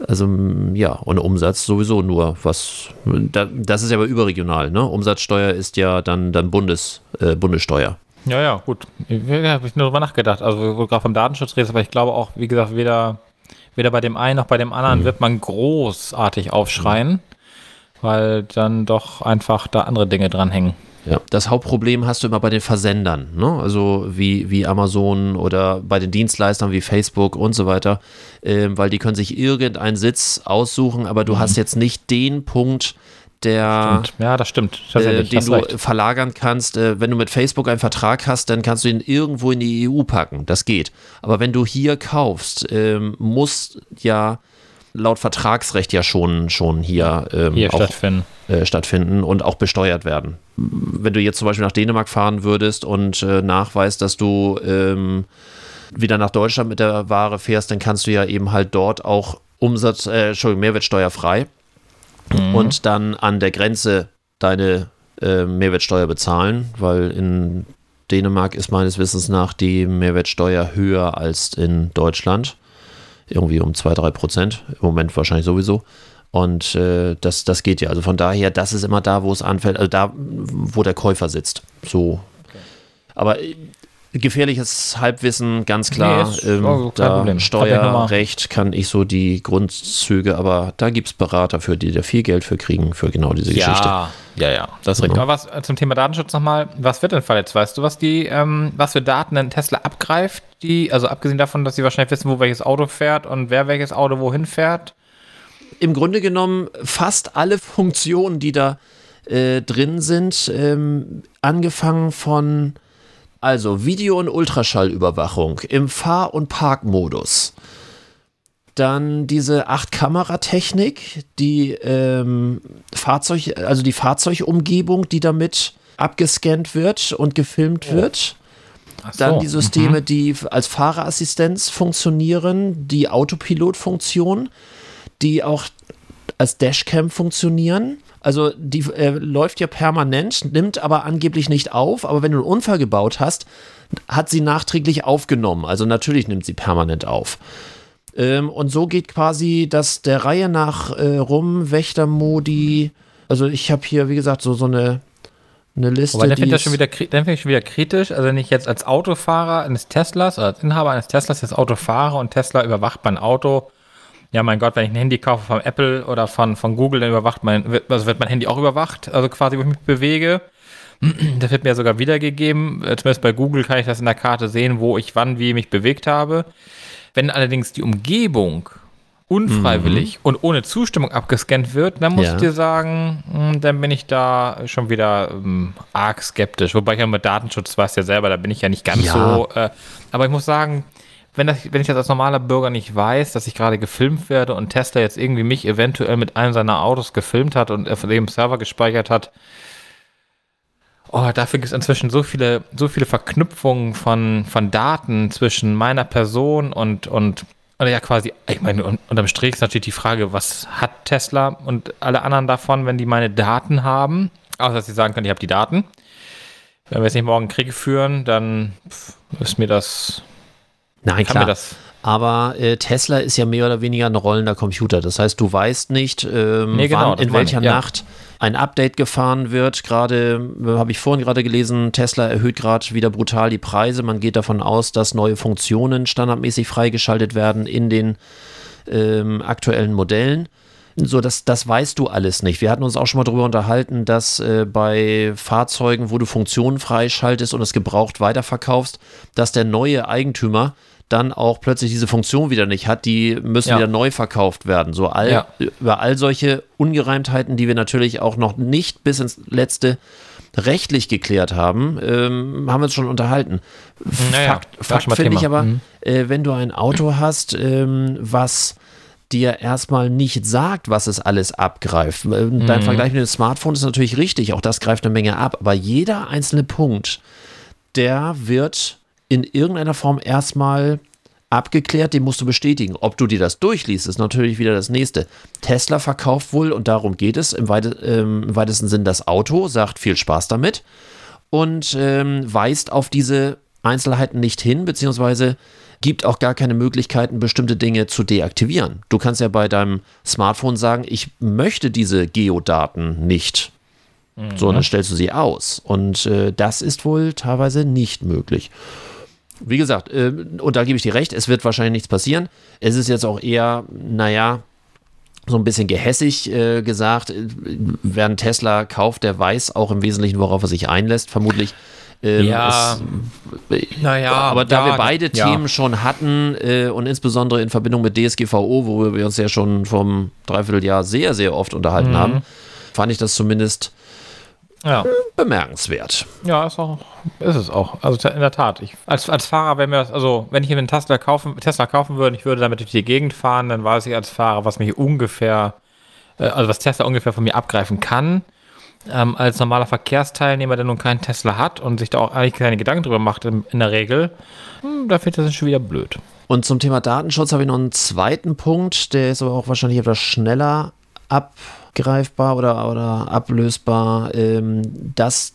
Also ja, und Umsatz sowieso nur, was, da, das ist ja aber überregional, ne? Umsatzsteuer ist ja dann, dann Bundes, äh, Bundessteuer. Ja, ja, gut. Ja, habe ich nur drüber nachgedacht. Also, wo du gerade vom Datenschutz redest, aber ich glaube auch, wie gesagt, weder, weder bei dem einen noch bei dem anderen wird man großartig aufschreien, weil dann doch einfach da andere Dinge dranhängen. Ja, das Hauptproblem hast du immer bei den Versendern, ne? also wie, wie Amazon oder bei den Dienstleistern wie Facebook und so weiter, ähm, weil die können sich irgendeinen Sitz aussuchen, aber du hast jetzt nicht den Punkt, der, Und, ja, das stimmt. äh, den du recht. verlagern kannst. Äh, wenn du mit Facebook einen Vertrag hast, dann kannst du ihn irgendwo in die EU packen. Das geht. Aber wenn du hier kaufst, ähm, muss ja laut Vertragsrecht ja schon, schon hier, ähm, Hier auch stattfinden. äh, stattfinden und auch besteuert werden. Wenn du jetzt zum Beispiel nach Dänemark fahren würdest und äh, nachweist, dass du ähm, wieder nach Deutschland mit der Ware fährst, dann kannst du ja eben halt dort auch Umsatz, äh, Entschuldigung, mehrwertsteuerfrei und dann an der Grenze deine äh, Mehrwertsteuer bezahlen, weil in Dänemark ist meines Wissens nach die Mehrwertsteuer höher als in Deutschland. Irgendwie um 2, 3 Prozent. Im Moment wahrscheinlich sowieso. Und äh, das, das geht ja. Also von daher, das ist immer da, wo es anfällt, also da, wo der Käufer sitzt. So. Aber äh, gefährliches Halbwissen, ganz klar. Nee, ähm, kein da Problem. Steuerrecht kann ich so die Grundzüge, aber da gibt es Berater für, die da viel Geld für kriegen, für genau diese Geschichte. Ja, ja, ja, das ist richtig. Aber was äh, zum Thema Datenschutz nochmal, was wird denn verletzt? Weißt du, was die, ähm, was für Daten denn Tesla abgreift? Die, also abgesehen davon, dass sie wahrscheinlich wissen, wo welches Auto fährt und wer welches Auto wohin fährt. im Grunde genommen fast alle Funktionen, die da äh, drin sind, ähm, angefangen von also Video- und Ultraschallüberwachung im Fahr- und Parkmodus. Dann diese 8-Kamera-Technik, die ähm, Fahrzeug, also die Fahrzeugumgebung, die damit abgescannt wird und gefilmt wird. Ach so. Dann die Systeme, die als Fahrerassistenz funktionieren, die Autopilot-Funktion, die auch als Dashcam funktionieren. Also die äh, läuft ja permanent, nimmt aber angeblich nicht auf. Aber wenn du einen Unfall gebaut hast, hat sie nachträglich aufgenommen. Also natürlich nimmt sie permanent auf. Ähm, und so geht quasi das der Reihe nach äh, rum, Wächtermodi. Also ich habe hier, wie gesagt, so, so eine, eine Liste. Aber dann finde ich schon wieder, dann finde ich schon wieder kritisch. Also wenn ich jetzt als Autofahrer eines Teslas oder als Inhaber eines Teslas das Auto fahre und Tesla überwacht mein Auto. Ja, mein Gott, wenn ich ein Handy kaufe von Apple oder von, von Google, dann überwacht mein, wird, also wird mein Handy auch überwacht, also quasi, wo ich mich bewege. Das wird mir sogar wiedergegeben. Äh, Zumindest bei Google kann ich das in der Karte sehen, wo ich wann wie mich bewegt habe. Wenn allerdings die Umgebung unfreiwillig und ohne Zustimmung abgescannt wird, dann muss Ja. ich dir sagen, hm, dann bin ich da schon wieder ähm, arg skeptisch. Wobei ich ja mit Datenschutz weiß ja selber, da bin ich ja nicht ganz Ja. so. Äh, aber ich muss sagen, wenn, das, wenn ich das als normaler Bürger nicht weiß, dass ich gerade gefilmt werde und Tesla jetzt irgendwie mich eventuell mit einem seiner Autos gefilmt hat und auf dem Server gespeichert hat, Oh, dafür gibt es inzwischen so viele, so viele Verknüpfungen von, von Daten zwischen meiner Person und, und, oder ja quasi, ich meine, un- unterm Strich ist natürlich die Frage, was hat Tesla und alle anderen davon, wenn die meine Daten haben? Außer dass sie sagen können, ich habe die Daten. Wenn wir jetzt nicht morgen Krieg führen, dann ist mir das, Nein, kann klar. Aber äh, Tesla ist ja mehr oder weniger ein rollender Computer. Das heißt, du weißt nicht, ähm, Nee, genau, wann, in welcher ich, ja. Nacht ein Update gefahren wird. Gerade äh, habe ich vorhin gerade gelesen, Tesla erhöht gerade wieder brutal die Preise. Man geht davon aus, dass neue Funktionen standardmäßig freigeschaltet werden in den ähm, aktuellen Modellen. So, das, das weißt du alles nicht. Wir hatten uns auch schon mal darüber unterhalten, dass äh, bei Fahrzeugen, wo du Funktionen freischaltest und es gebraucht weiterverkaufst, dass der neue Eigentümer dann auch plötzlich diese Funktion wieder nicht hat, die müssen Ja. wieder neu verkauft werden. So all, Ja. über all solche Ungereimtheiten, die wir natürlich auch noch nicht bis ins letzte rechtlich geklärt haben, ähm, haben wir uns schon unterhalten. Naja, Fakt, war Fakt mal finde ich aber, Mhm. äh, wenn du ein Auto hast, ähm, was dir erstmal nicht sagt, was es alles abgreift. Dein Vergleich mit dem Smartphone ist natürlich richtig, auch das greift eine Menge ab, aber jeder einzelne Punkt, der wird in irgendeiner Form erstmal abgeklärt, den musst du bestätigen. Ob du dir das durchliest, ist natürlich wieder das nächste. Tesla verkauft wohl, und darum geht es, im, weite, ähm, im weitesten Sinn das Auto, sagt viel Spaß damit und ähm, weist auf diese Einzelheiten nicht hin, beziehungsweise gibt auch gar keine Möglichkeiten, bestimmte Dinge zu deaktivieren. Du kannst ja bei deinem Smartphone sagen, ich möchte diese Geodaten nicht. So, und dann stellst du sie aus. Und äh, das ist wohl teilweise nicht möglich. Wie gesagt, äh, und da gebe ich dir recht, es wird wahrscheinlich nichts passieren. Es ist jetzt auch eher, naja, so ein bisschen gehässig äh, gesagt, äh, wer einen Tesla kauft, der weiß auch im Wesentlichen, worauf er sich einlässt, vermutlich. Ähm, Ja, es, naja, aber da ja, wir beide ja. Themen schon hatten äh, und insbesondere in Verbindung mit DSGVO, wo wir uns ja schon vom Dreivierteljahr sehr, sehr oft unterhalten Mhm. haben, fand ich das zumindest Ja. bemerkenswert. Ja, ist auch, ist es auch. Also in der Tat. Ich, als, als Fahrer, wenn mir das, also wenn ich mir einen Tesla kaufen, Tesla kaufen würde, und ich würde damit durch die Gegend fahren, dann weiß ich als Fahrer, was mich ungefähr, äh, also was Tesla ungefähr von mir abgreifen kann. Ähm, als normaler Verkehrsteilnehmer, der nun keinen Tesla hat und sich da auch eigentlich keine Gedanken drüber macht in, in der Regel, hm, da finde ich das schon wieder blöd. Und zum Thema Datenschutz habe ich noch einen zweiten Punkt, der ist aber auch wahrscheinlich etwas schneller abgreifbar oder, oder ablösbar, ähm, dass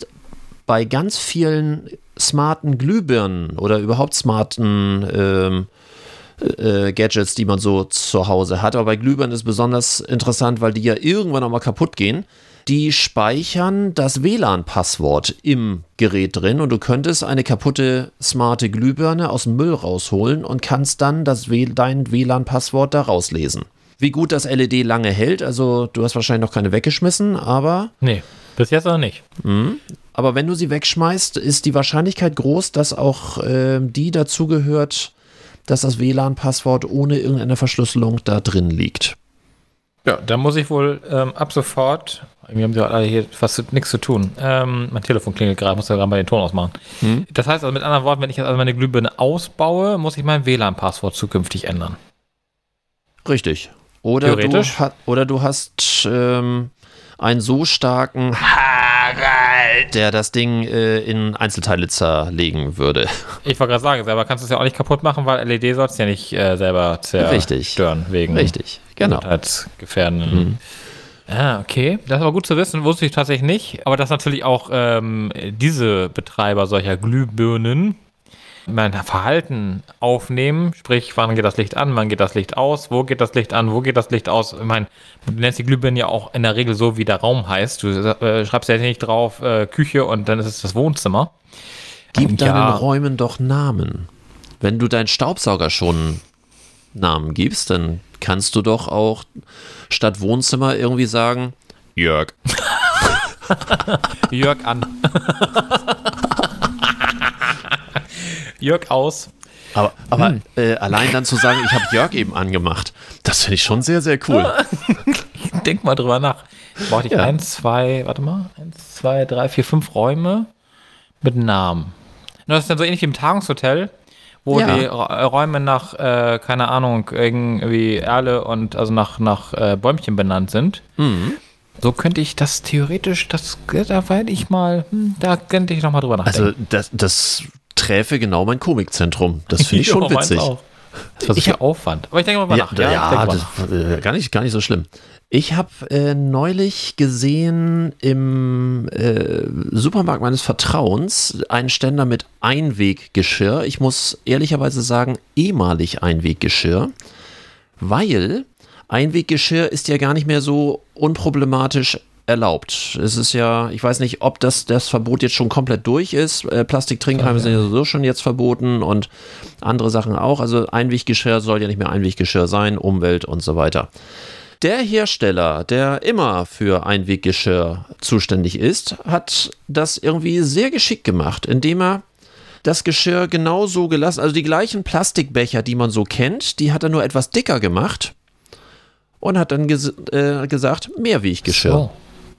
bei ganz vielen smarten Glühbirnen oder überhaupt smarten ähm, äh, Gadgets, die man so zu Hause hat, aber bei Glühbirnen ist besonders interessant, weil die ja irgendwann auch mal kaputt gehen. Die speichern das WLAN-Passwort im Gerät drin und du könntest eine kaputte smarte Glühbirne aus dem Müll rausholen und kannst dann das w dein WLAN-Passwort da rauslesen. Wie gut das LED lange hält, also du hast wahrscheinlich noch keine weggeschmissen, aber Nee, bis jetzt noch nicht. aber wenn du sie wegschmeißt, ist die Wahrscheinlichkeit groß, dass auch ähm, die dazugehört, dass das WLAN-Passwort ohne irgendeine Verschlüsselung da drin liegt. Ja, da muss ich wohl ähm, ab sofort, wir haben ja alle hier fast nichts zu tun. Ähm, mein Telefon klingelt gerade, muss ja gerade mal den Ton ausmachen. Das heißt also mit anderen Worten, wenn ich jetzt also meine Glühbirne ausbaue, muss ich mein WLAN-Passwort zukünftig ändern. Richtig. Oder du, oder du hast ähm, einen so starken, Harald! der das Ding äh, in Einzelteile zerlegen würde. Ich wollte gerade sagen, selber kannst du es ja auch nicht kaputt machen, weil LED sollst du ja nicht äh, selber Richtig. zerstören wegen Richtig, genau. gesundheitsgefährdenden. Ah, okay. Das ist aber gut zu wissen, wusste ich tatsächlich nicht. Aber dass natürlich auch ähm, diese Betreiber solcher Glühbirnen mein Verhalten aufnehmen, sprich, wann geht das Licht an, wann geht das Licht aus, wo geht das Licht an, wo geht das Licht aus. Ich meine, du nennst die Glühbirne ja auch in der Regel so, wie der Raum heißt. Du äh, schreibst ja nicht drauf äh, Küche und dann ist es das Wohnzimmer. Gib Ja. deinen Räumen doch Namen. Wenn du deinen Staubsauger schon Namen gibst, dann kannst du doch auch statt Wohnzimmer irgendwie sagen, Jörg. Jörg an. Jörg aus. Aber, aber äh, allein dann zu sagen, ich habe Jörg eben angemacht, das finde ich schon sehr, sehr cool. Denk mal drüber nach. Brauchte ich Ja. eins, zwei, warte mal, eins, zwei, drei, vier, fünf Räume mit Namen. Und das ist dann so ähnlich wie im Tagungshotel, wo Ja. die Ra- Räume nach, äh, keine Ahnung, irgendwie Erle und also nach, nach äh, Bäumchen benannt sind. Mhm. So könnte ich das theoretisch, das, da werde ich mal, hm, da könnte ich noch mal drüber nachdenken. Also das, das träfe genau mein Komikzentrum. Das finde ich schon Ja, witzig. auch. Das war so Ich viel hab- Aufwand. Aber ich denke mal Ja, nach. ja, mal das äh, gar, nicht, gar nicht so schlimm. Ich habe äh, neulich gesehen im äh, Supermarkt meines Vertrauens einen Ständer mit Einweggeschirr. Ich muss ehrlicherweise sagen, ehemalig Einweggeschirr, weil Einweggeschirr ist ja gar nicht mehr so unproblematisch erlaubt. Es ist ja, ich weiß nicht, ob das, das Verbot jetzt schon komplett durch ist. Äh, Plastiktrinkhalme sind ja sowieso schon jetzt verboten und andere Sachen auch. Also Einweggeschirr soll ja nicht mehr Einweggeschirr sein, Umwelt und so weiter. Der Hersteller, der immer für Einweggeschirr zuständig ist, hat das irgendwie sehr geschickt gemacht, indem er das Geschirr genauso gelassen, also die gleichen Plastikbecher, die man so kennt, die hat er nur etwas dicker gemacht und hat dann ges äh, gesagt, Mehrweggeschirr. So.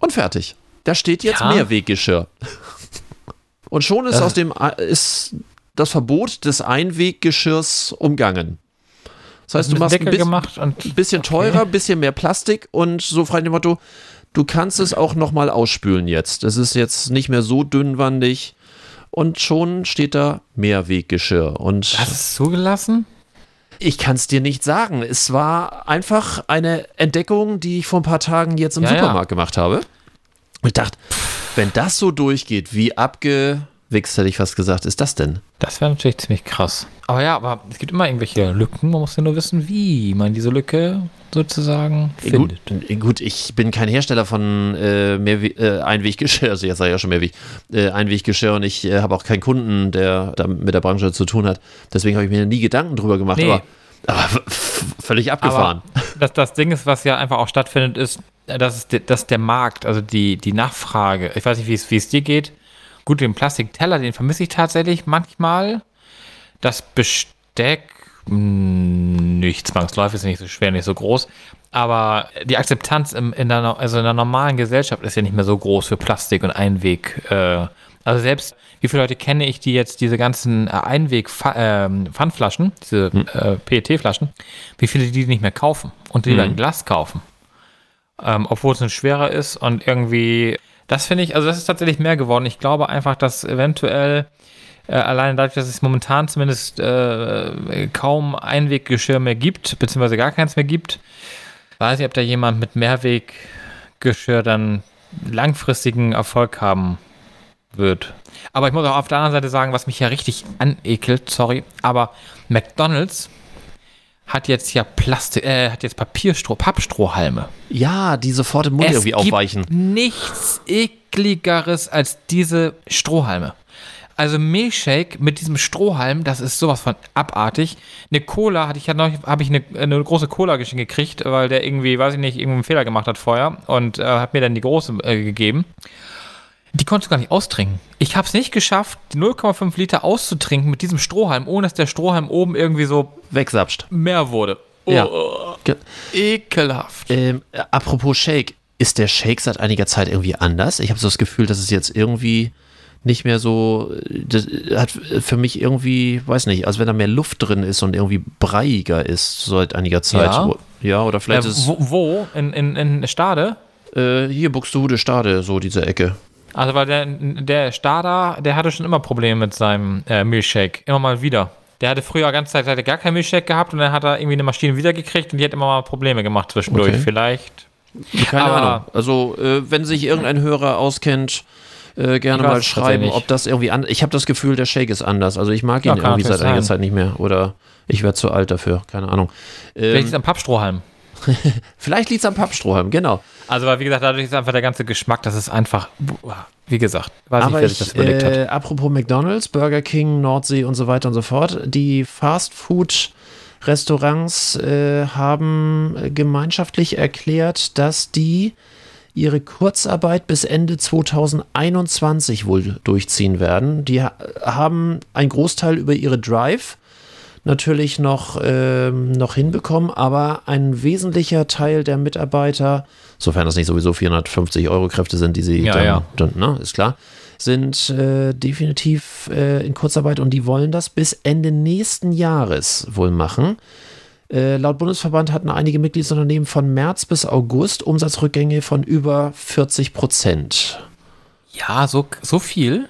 Und fertig. Da steht jetzt Ja. Mehrweggeschirr. Und schon ist Das- aus dem äh, ist das Verbot des Einweggeschirrs umgangen. Das heißt, du machst ein Deckel bisschen, bisschen teurer, bisschen mehr Plastik und so frei dem Motto, du kannst es auch nochmal ausspülen jetzt. Es ist jetzt nicht mehr so dünnwandig und schon steht da Mehrweggeschirr. Und hast du es zugelassen? Ich kann es dir nicht sagen. Es war einfach eine Entdeckung, die ich vor ein paar Tagen jetzt im Ja, ja. Supermarkt gemacht habe. Und ich dachte, wenn das so durchgeht, wie abgewichst, hätte ich fast gesagt, ist das denn? Das wäre natürlich ziemlich krass. Aber ja, aber es gibt immer irgendwelche Lücken. Man muss ja nur wissen, wie man diese Lücke sozusagen Gut, findet. gut, ich bin kein Hersteller von äh, Mehrwe äh, Einweggeschirr, also jetzt sage ich ja schon Mehrweg, äh, Einweggeschirr und ich äh, habe auch keinen Kunden, der mit der Branche zu tun hat. Deswegen habe ich mir nie Gedanken drüber gemacht, Nee. aber, aber völlig abgefahren. Aber das, das Ding ist, was ja einfach auch stattfindet, ist, dass, es de- dass der Markt, also die, die Nachfrage, ich weiß nicht, wie es dir geht. Gut, den Plastikteller, den vermisse ich tatsächlich manchmal. Das Besteck, mh, nicht zwangsläufig, ist nicht so schwer, nicht so groß. Aber die Akzeptanz im, in, der, also in der normalen Gesellschaft ist ja nicht mehr so groß für Plastik und Einweg. Äh, also selbst, wie viele Leute kenne ich, die jetzt diese ganzen äh, Einweg-Pfandflaschen, diese äh, PET-Flaschen, wie viele die nicht mehr kaufen und lieber ein Glas kaufen. Ähm, obwohl es ein schwerer ist und irgendwie, das finde ich, also das ist tatsächlich mehr geworden. Ich glaube einfach, dass eventuell äh, alleine dadurch, dass es momentan zumindest äh, kaum Einweggeschirr mehr gibt, beziehungsweise gar keins mehr gibt, weiß ich, ob da jemand mit Mehrweggeschirr dann langfristigen Erfolg haben wird. Aber ich muss auch auf der anderen Seite sagen, was mich ja richtig anekelt, sorry, aber McDonalds hat jetzt ja Plastik, äh, hat jetzt Papierstroh, Pappstrohhalme. Ja, die sofort im Mund irgendwie gibt aufweichen. nichts ekligeres als diese Strohhalme. Also Milchshake mit diesem Strohhalm, das ist sowas von abartig. Eine Cola hatte ich ja noch, habe ich eine, eine große Cola geschenkt gekriegt, weil der irgendwie, weiß ich nicht, irgendeinen Fehler gemacht hat vorher und äh, hat mir dann die große äh, gegeben. Die konntest du gar nicht austrinken. Ich habe es nicht geschafft, die 0,5 Liter auszutrinken mit diesem Strohhalm, ohne dass der Strohhalm oben irgendwie so Wegsapscht. mehr wurde. Ja. Oh, ekelhaft. Ähm, äh, apropos Shake, ist der Shake seit einiger Zeit irgendwie anders? Ich habe so das Gefühl, dass es jetzt irgendwie nicht mehr so, äh, das hat für mich irgendwie, weiß nicht, als wenn da mehr Luft drin ist und irgendwie breiiger ist seit einiger Zeit. Ja. Ja oder Äh, vielleicht ist wo, wo? In, in, in Stade? äh, hier Buxtehude Stade, so diese Ecke. Also, weil der, der Stader, der hatte schon immer Probleme mit seinem äh, Milchshake. Immer mal wieder. Der hatte früher ganz Zeit hatte gar keinen Milchshake gehabt und dann hat er irgendwie eine Maschine wiedergekriegt und die hat immer mal Probleme gemacht zwischendurch. Okay. Vielleicht. Keine Aber- Ahnung. Also, äh, wenn sich irgendein Hörer auskennt, äh, gerne mal schreiben, ob das irgendwie an. Ich habe das Gefühl, der Shake ist anders. Also ich mag ihn Ja, irgendwie seit einiger. Zeit nicht mehr. Oder ich werde zu alt dafür. Keine Ahnung. Vielleicht ist Ähm, es am Pappstrohhalm. vielleicht liegt es am Pappstrohhalm, genau. Also, weil, wie gesagt, dadurch ist einfach der ganze Geschmack, das ist einfach, wie gesagt, weiß Aber nicht, wer sich ich, das überlegt äh, hat. apropos McDonalds, Burger King, Nordsee und so weiter und so fort, die Fast-Food-Restaurants äh, haben gemeinschaftlich erklärt, dass die ihre Kurzarbeit bis Ende 2021 wohl durchziehen werden. Die ha haben einen Großteil über ihre Drive natürlich noch, ähm, noch hinbekommen, aber ein wesentlicher Teil der Mitarbeiter, sofern das nicht sowieso 450 Euro Kräfte sind, die sie Ja, dann, ja. dann ne, ist klar, sind äh, definitiv äh, in Kurzarbeit und die wollen das bis Ende nächsten Jahres wohl machen. Äh, laut Bundesverband hatten einige Mitgliedsunternehmen von März bis August Umsatzrückgänge von über 40 Prozent. Ja, so, so viel?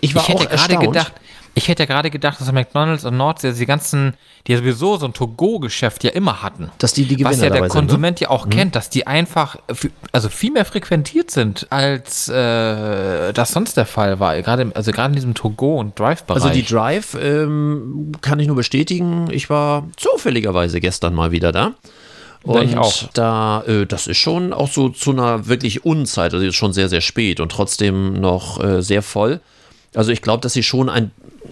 Ich war ich hätte auch gerade gedacht, ich hätte gerade gedacht, dass McDonalds und Nordsee, also die ganzen, die ja sowieso so ein To-Go-Geschäft ja immer hatten. dass die die Gewinner Was ja der dabei sind. Ne? Konsument ja auch kennt, dass die einfach also viel mehr frequentiert sind, als äh, das sonst der Fall war. Gerade, also gerade in diesem To-Go- und Drive-Bereich. Also die Drive ähm, kann ich nur bestätigen. Ich war zufälligerweise gestern mal wieder da. Ja, Und ich auch. da, äh, das ist schon auch so zu einer wirklich Unzeit, also ist schon sehr, sehr spät und trotzdem noch äh, sehr voll. Also ich glaube, dass sie schon ein,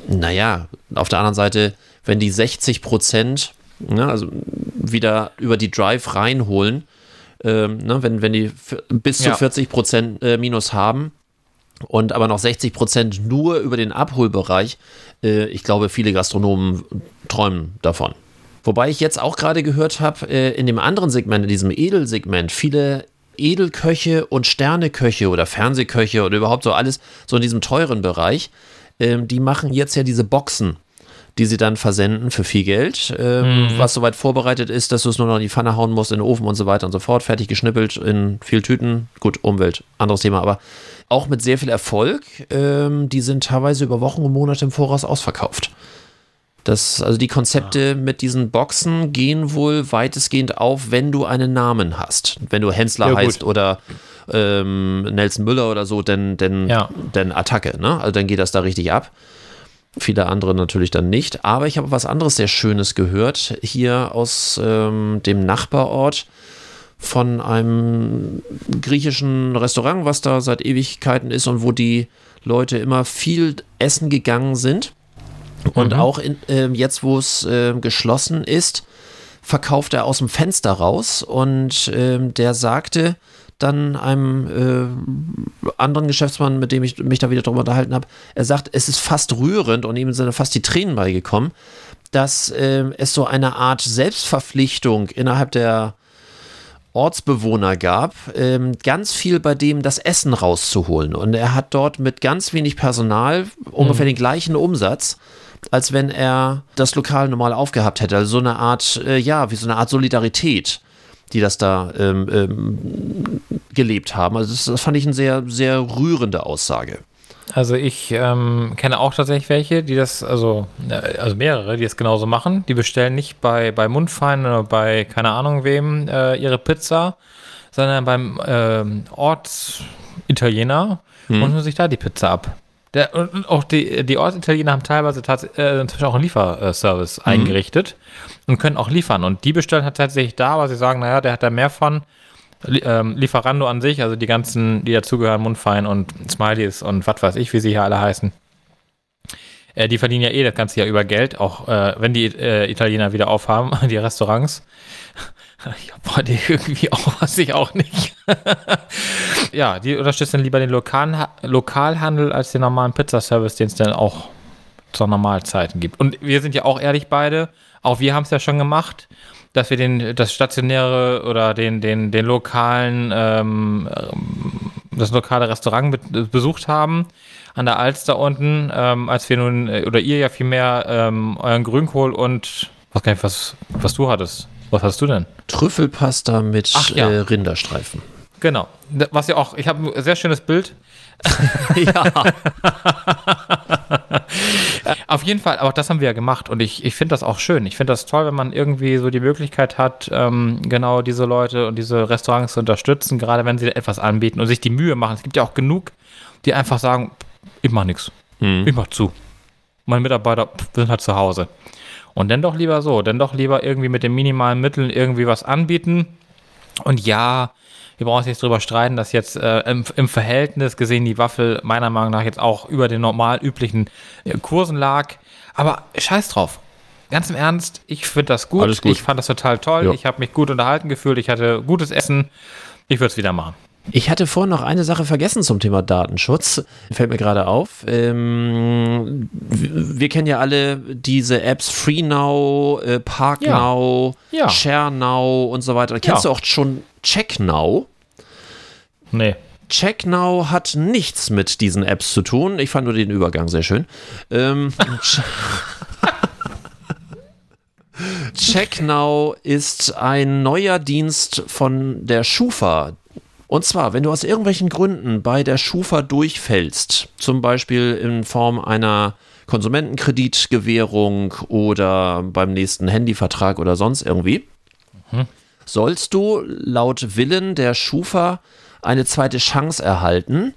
naja, auf der anderen Seite, wenn die 60 Prozent, ne, also wieder über die Drive reinholen, ähm, ne, wenn, wenn die bis zu Ja. 40 Prozent äh, Minus haben, und aber noch 60 Prozent nur über den Abholbereich. Äh, ich glaube, viele Gastronomen träumen davon. Wobei ich jetzt auch gerade gehört habe, äh, in dem anderen Segment, in diesem Edelsegment, viele Edelköche und Sterneköche oder Fernsehköche oder überhaupt so alles, so in diesem teuren Bereich, ähm, die machen jetzt ja diese Boxen, die sie dann versenden für viel Geld, ähm, was soweit vorbereitet ist, dass du es nur noch in die Pfanne hauen musst, in den Ofen und so weiter und so fort, fertig geschnippelt in viel Tüten. Gut, Umwelt, anderes Thema, aber auch mit sehr viel Erfolg. Ähm, die sind teilweise über Wochen und Monate im Voraus ausverkauft. Das, also die Konzepte mit diesen Boxen gehen wohl weitestgehend auf, wenn du einen Namen hast. Wenn du Hensler Ja, gut. heißt oder ähm, Nelson Müller oder so, dann, dann, Ja. dann Attacke, ne? Also dann geht das da richtig ab. Viele andere natürlich dann nicht. Aber ich habe was anderes sehr Schönes gehört. Hier aus ähm, dem Nachbarort von einem griechischen Restaurant, was da seit Ewigkeiten ist und wo die Leute immer viel essen gegangen sind. Und auch in, ähm, jetzt, wo es ähm, geschlossen ist, verkauft er aus dem Fenster raus und ähm, der sagte dann einem äh, anderen Geschäftsmann, mit dem ich mich da wieder drüber unterhalten habe, er sagt, es ist fast rührend und ihm sind fast die Tränen beigekommen, dass ähm, es so eine Art Selbstverpflichtung innerhalb der Ortsbewohner gab, ähm, ganz viel bei dem das Essen rauszuholen. Und er hat dort mit ganz wenig Personal ungefähr den gleichen Umsatz, als wenn er das Lokal normal aufgehabt hätte. Also so eine Art, äh, ja, wie so eine Art Solidarität, die das da ähm, ähm, gelebt haben. Also das, das fand ich eine sehr, sehr rührende Aussage. Also ich ähm, kenne auch tatsächlich welche, die das, also, äh, also mehrere, die das genauso machen. Die bestellen nicht bei, bei Mundfein oder bei keine Ahnung wem äh, ihre Pizza, sondern beim ähm, Ortsitaliener und holen sich da die Pizza ab. Der, und auch die, die Ortsitaliener haben teilweise äh, inzwischen auch einen Lieferservice eingerichtet und können auch liefern. Und die bestellen halt tatsächlich da, weil sie sagen, naja, der hat da mehr von. Li- ähm, Lieferando an sich, also die ganzen, die dazugehören, Mundfein und Smileys und was weiß ich, wie sie hier alle heißen. Äh, die verdienen ja eh das ganze Jahr über Geld, auch äh, wenn die äh, Italiener wieder aufhaben, die Restaurants. Ich hab heute irgendwie auch, was ich auch nicht. ja, die unterstützen lieber den lokalen Ha- Lokalhandel als den normalen Pizzaservice, den es dann auch zur Normalzeiten gibt. Und wir sind ja auch ehrlich beide, auch wir haben es ja schon gemacht, dass wir den, das stationäre oder den, den, den lokalen, ähm, ähm, das lokale Restaurant be besucht haben an der Alster unten, ähm, als wir nun, äh, oder ihr ja vielmehr ähm, euren Grünkohl und, was was, was du hattest. Was hast du denn? Trüffelpasta mit Ach ja. äh, Rinderstreifen. Genau. Was ja auch, ich habe ein sehr schönes Bild. ja. Auf jeden Fall, auch das haben wir ja gemacht und ich, ich finde das auch schön. Ich finde das toll, wenn man irgendwie so die Möglichkeit hat, ähm, genau diese Leute und diese Restaurants zu unterstützen, gerade wenn sie etwas anbieten und sich die Mühe machen. Es gibt ja auch genug, die einfach sagen, ich mach nichts, ich mach zu. Meine Mitarbeiter pff, sind halt zu Hause. Und dann doch lieber so, dann doch lieber irgendwie mit den minimalen Mitteln irgendwie was anbieten. Und ja, wir brauchen uns nicht drüber streiten, dass jetzt äh, im, im Verhältnis gesehen die Waffel meiner Meinung nach jetzt auch über den normal üblichen äh, Kursen lag. Aber scheiß drauf. Ganz im Ernst, ich finde das gut. Gut. Ich fand das total toll. Ja. Ich habe mich gut unterhalten gefühlt. Ich hatte gutes Essen. Ich würde es wieder machen. Ich hatte vorhin noch eine Sache vergessen zum Thema Datenschutz. Fällt mir gerade auf. Ähm, wir kennen ja alle diese Apps FreeNow, äh, ParkNow, Ja. ShareNow und so weiter. Kennst Ja. du auch schon CheckNow? Nee. CheckNow hat nichts mit diesen Apps zu tun. Ich fand nur den Übergang sehr schön. Ähm, Ch- CheckNow ist ein neuer Dienst von der Schufa. Und zwar, wenn du aus irgendwelchen Gründen bei der Schufa durchfällst, zum Beispiel in Form einer Konsumentenkreditgewährung oder beim nächsten Handyvertrag oder sonst irgendwie, sollst du laut Willen der Schufa eine zweite Chance erhalten.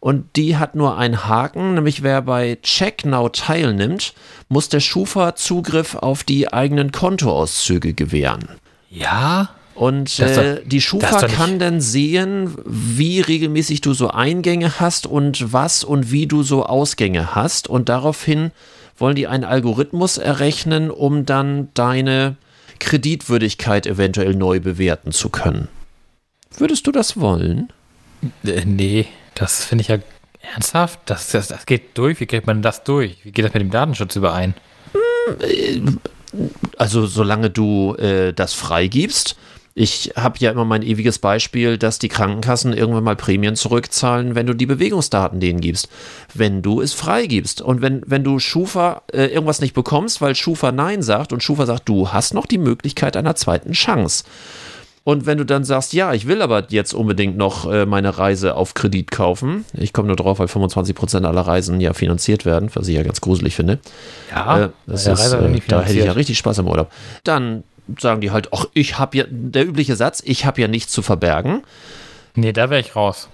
Und die hat nur einen Haken, nämlich wer bei CheckNow teilnimmt, muss der Schufa Zugriff auf die eigenen Kontoauszüge gewähren. Ja? Und ist doch- äh, die Schufa kann dann sehen, wie regelmäßig du so Eingänge hast und was und wie du so Ausgänge hast. Und daraufhin wollen die einen Algorithmus errechnen, um dann deine Kreditwürdigkeit eventuell neu bewerten zu können. Würdest du das wollen? Äh, nee, das finde ich ja ernsthaft. Das, das, das geht durch. Wie kriegt man das durch? Wie geht das mit dem Datenschutz überein? Also solange du äh, das freigibst. Ich habe ja immer mein ewiges Beispiel, dass die Krankenkassen irgendwann mal Prämien zurückzahlen, wenn du die Bewegungsdaten denen gibst. Wenn du es freigibst. Und wenn, wenn du Schufa äh, irgendwas nicht bekommst, weil Schufa Nein sagt und Schufa sagt, du hast noch die Möglichkeit einer zweiten Chance. Und wenn du dann sagst, ja, ich will aber jetzt unbedingt noch äh, meine Reise auf Kredit kaufen, ich komme nur drauf, weil 25% aller Reisen ja finanziert werden, was ich ja ganz gruselig finde. Ja, Äh, das ist, äh, da hätte ich ja richtig Spaß im Urlaub. Dann sagen die halt, ach, ich habe ja, der übliche Satz, ich habe ja nichts zu verbergen. Nee, da wäre ich raus.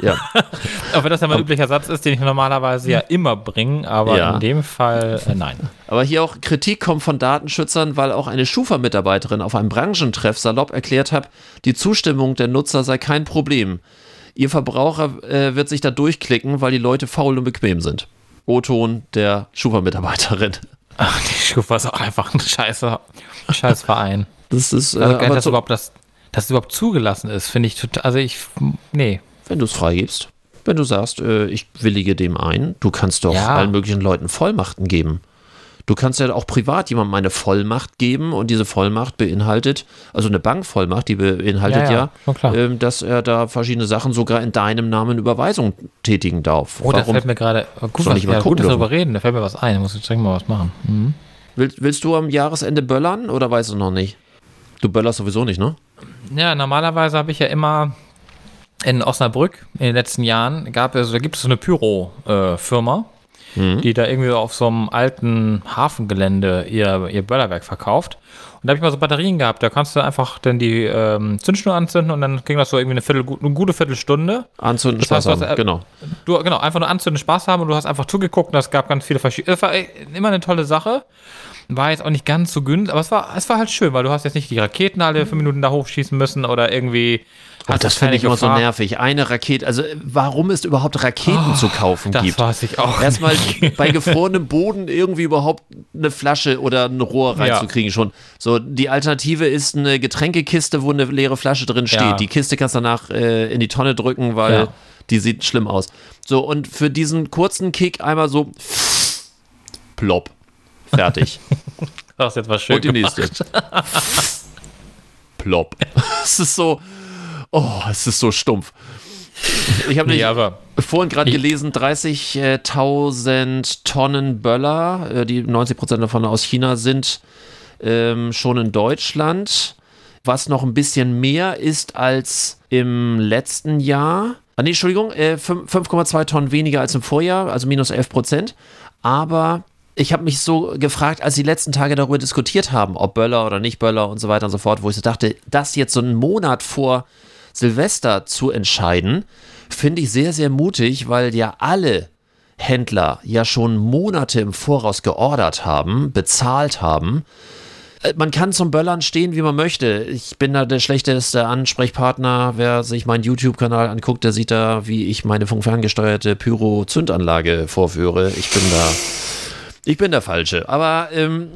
Ja, Auch wenn das ja mein üblicher Satz ist, den ich normalerweise ja immer bringe, aber Ja. in dem Fall äh, nein. aber hier auch Kritik kommt von Datenschützern, weil auch eine Schufa-Mitarbeiterin auf einem Branchentreff salopp erklärt hat, die Zustimmung der Nutzer sei kein Problem. Ihr Verbraucher äh, wird sich da durchklicken, weil die Leute faul und bequem sind. O-Ton der Schufa-Mitarbeiterin. Ach, die Schufa ist auch einfach ein scheiße, scheiß Verein. Das ist, äh, Also, nicht, aber dass, überhaupt das, dass es überhaupt zugelassen ist, finde ich total. Also ich, nee. wenn du es freigibst, wenn du sagst, äh, ich willige dem ein, du kannst doch Ja. allen möglichen Leuten Vollmachten geben. Du kannst ja auch privat jemandem eine Vollmacht geben und diese Vollmacht beinhaltet, also eine Bankvollmacht, die beinhaltet Ja, ja, ähm, dass er da verschiedene Sachen sogar in deinem Namen Überweisung tätigen darf. Oh, da fällt mir gerade. Gut, Soll was, ja, gut, dass wir darüber reden. Da fällt mir was ein. Da muss ich dringend mal was machen. Mhm. willst, willst du am Jahresende böllern oder weißt du noch nicht? Du böllerst sowieso nicht, ne? Ja, normalerweise habe ich ja immer in Osnabrück in den letzten Jahren gab es, da gibt es so eine Pyro-Firma, die da irgendwie auf so einem alten Hafengelände ihr, ihr Böllerwerk verkauft. Und da habe ich mal so Batterien gehabt, da kannst du einfach dann die ähm, Zündschnur anzünden und dann ging das so irgendwie eine, Viertel, eine gute Viertelstunde. Anzünden, Das Spaß heißt, was, haben, äh, genau. Du, genau, einfach nur anzünden, Spaß haben und du hast einfach zugeguckt und es gab ganz viele verschiedene. Äh, immer eine tolle Sache. War jetzt auch nicht ganz so günstig, aber es war, es war halt schön, weil du hast jetzt nicht die Raketen alle fünf Minuten da hochschießen müssen oder irgendwie. Ach, hast das finde ich immer so nervig. Eine Rakete, also äh, warum es überhaupt Raketen zu kaufen Das gibt. weiß ich auch. Erstmal bei gefrorenem Boden irgendwie überhaupt eine Flasche oder ein Rohr Ja. reinzukriegen schon. So, die Alternative ist eine Getränkekiste, wo eine leere Flasche drin steht. Ja. Die Kiste kannst du danach äh, in die Tonne drücken, weil Ja. die sieht schlimm aus. So, und für diesen kurzen Kick einmal so plopp. Fertig. Du hast jetzt was schön Und die gemacht. nächste. Plopp. Es ist so, oh, es ist so stumpf. Ich habe Nee, vorhin gerade gelesen, 30.000 Tonnen Böller, äh, die 90% davon aus China sind, ähm, schon in Deutschland. Was noch ein bisschen mehr ist als im letzten Jahr. Ah, nee, Entschuldigung, äh, fünf- 5,2 Tonnen weniger als im Vorjahr, also minus 11 Prozent. Aber ich habe mich so gefragt, als die letzten Tage darüber diskutiert haben, ob Böller oder nicht Böller und so weiter und so fort, wo ich so dachte, das jetzt so einen Monat vor Silvester zu entscheiden, finde ich sehr, sehr mutig, weil ja alle Händler ja schon Monate im Voraus geordert haben, bezahlt haben. Äh, Man kann zum Böllern stehen, wie man möchte. Ich bin da der schlechteste Ansprechpartner. Wer sich meinen YouTube-Kanal anguckt, der sieht da, wie ich meine funkferngesteuerte Pyro-Zündanlage vorführe. Ich bin da, ich bin der Falsche. Aber ähm,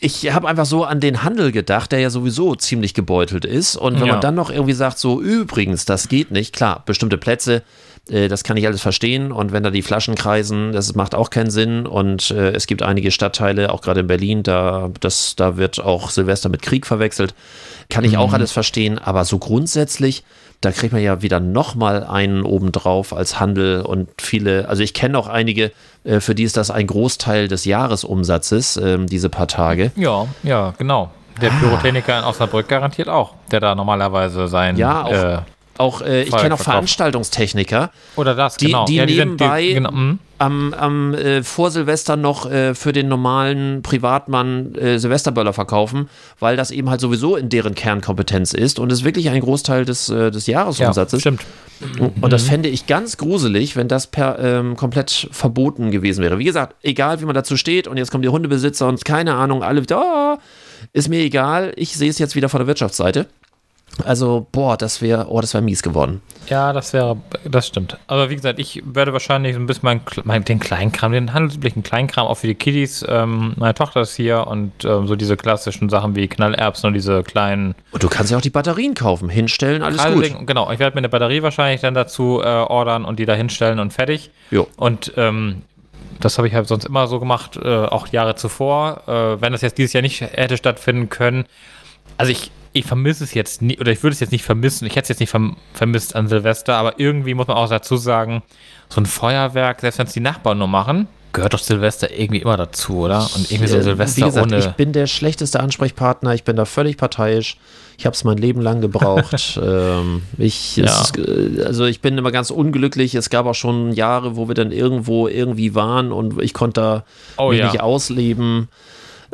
ich habe einfach so an den Handel gedacht, der ja sowieso ziemlich gebeutelt ist. Und wenn Ja. man dann noch irgendwie sagt, so übrigens, das geht nicht, klar, bestimmte Plätze, äh, das kann ich alles verstehen. Und wenn da die Flaschen kreisen, das macht auch keinen Sinn. Und äh, es gibt einige Stadtteile, auch gerade in Berlin, da, das, da wird auch Silvester mit Krieg verwechselt. Kann ich auch alles verstehen. Aber so grundsätzlich, da kriegt man ja wieder nochmal einen obendrauf als Handel und viele, also ich kenne auch einige, äh, für die ist das ein Großteil des Jahresumsatzes, ähm, diese paar Tage. Ja, ja, genau. Der Pyrotechniker in Osnabrück garantiert auch, der da normalerweise sein. Ja, auch, äh, auch äh, ich kenne auch. Veranstaltungstechniker, oder das, die, genau. die ja, nebenbei genau, mhm. am, am äh, vor Silvester noch äh, für den normalen Privatmann äh, Silvesterböller verkaufen, weil das eben halt sowieso in deren Kernkompetenz ist und ist wirklich ein Großteil des, äh, des ja, Jahresumsatzes. stimmt. Und das fände ich ganz gruselig, wenn das per, ähm, komplett verboten gewesen wäre. Wie gesagt, egal wie man dazu steht und jetzt kommen die Hundebesitzer und keine Ahnung, alle wieder, oh, ist mir egal, ich sehe es jetzt wieder von der Wirtschaftsseite. Also, boah, das wäre, oh, das wäre mies geworden. Ja, das wäre, das stimmt. Aber wie gesagt, ich werde wahrscheinlich so ein bisschen mein, mein, den Kleinkram, den handelsüblichen Kleinkram auch für die Kiddies. Ähm, meine Tochter ist hier und ähm, so diese klassischen Sachen wie Knallerbsen und diese kleinen Und du kannst ja auch die Batterien kaufen, hinstellen, alles gut. Genau, ich werde mir eine Batterie wahrscheinlich dann dazu äh, ordern und die da hinstellen und fertig. Jo. Und ähm, das habe ich halt sonst immer so gemacht, äh, auch Jahre zuvor. Äh, wenn das jetzt dieses Jahr nicht hätte stattfinden können. Also ich, ich vermisse es jetzt nie, oder ich würde es jetzt nicht vermissen, ich hätte es jetzt nicht verm vermisst an Silvester, aber irgendwie muss man auch dazu sagen, so ein Feuerwerk, selbst wenn es die Nachbarn nur machen, gehört doch Silvester irgendwie immer dazu, oder? Und irgendwie so Äh, Silvester Wie gesagt, ohne. ich bin der schlechteste Ansprechpartner, ich bin da völlig parteiisch. Ich habe es mein Leben lang gebraucht. ähm, ich, Ja. es, äh, also ich bin immer ganz unglücklich. Es gab auch schon Jahre, wo wir dann irgendwo irgendwie waren und ich konnte da Oh mich ja. nicht ausleben.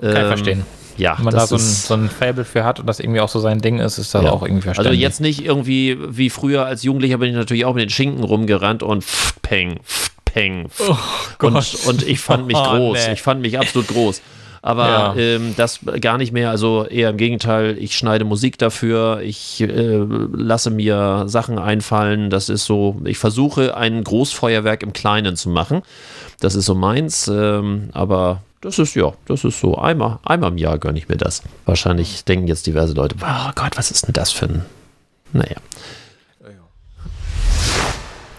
Kann ich Ähm, verstehen. Ja, Wenn man da so ein, so ein Fable für hat und das irgendwie auch so sein Ding ist, ist das ja. auch irgendwie verständlich. Also jetzt nicht irgendwie wie früher als Jugendlicher bin ich natürlich auch mit den Schinken rumgerannt und pff, peng, pff, peng. pff. und, Gott. und ich fand mich Oh, groß. nee. Ich fand mich absolut groß. Aber Ja. ähm, das gar nicht mehr, also eher im Gegenteil, ich schneide Musik dafür, ich äh, lasse mir Sachen einfallen, das ist so, ich versuche ein Großfeuerwerk im Kleinen zu machen, das ist so meins, ähm, aber das ist ja, das ist so, einmal, einmal im Jahr gönne ich mir das. Wahrscheinlich denken jetzt diverse Leute, oh Gott, was ist denn das für ein, naja.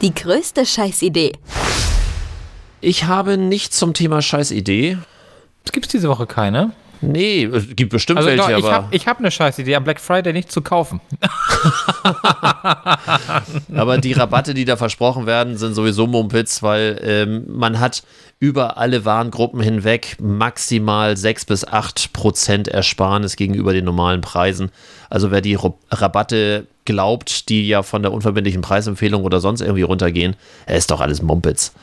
Die größte Scheißidee. Ich habe nichts zum Thema Scheißidee. Es gibt diese Woche keine. Nee, es gibt bestimmt Also welche, doch, ich aber. habe ich hab eine Scheißidee, am Black Friday nicht zu kaufen. Aber die Rabatte, die da versprochen werden, sind sowieso Mumpitz, weil ähm, man hat über alle Warengruppen hinweg maximal 6 bis 8 Prozent Ersparnis gegenüber den normalen Preisen. Also wer die Rabatte glaubt, die ja von der unverbindlichen Preisempfehlung oder sonst irgendwie runtergehen, ist doch alles Mumpitz.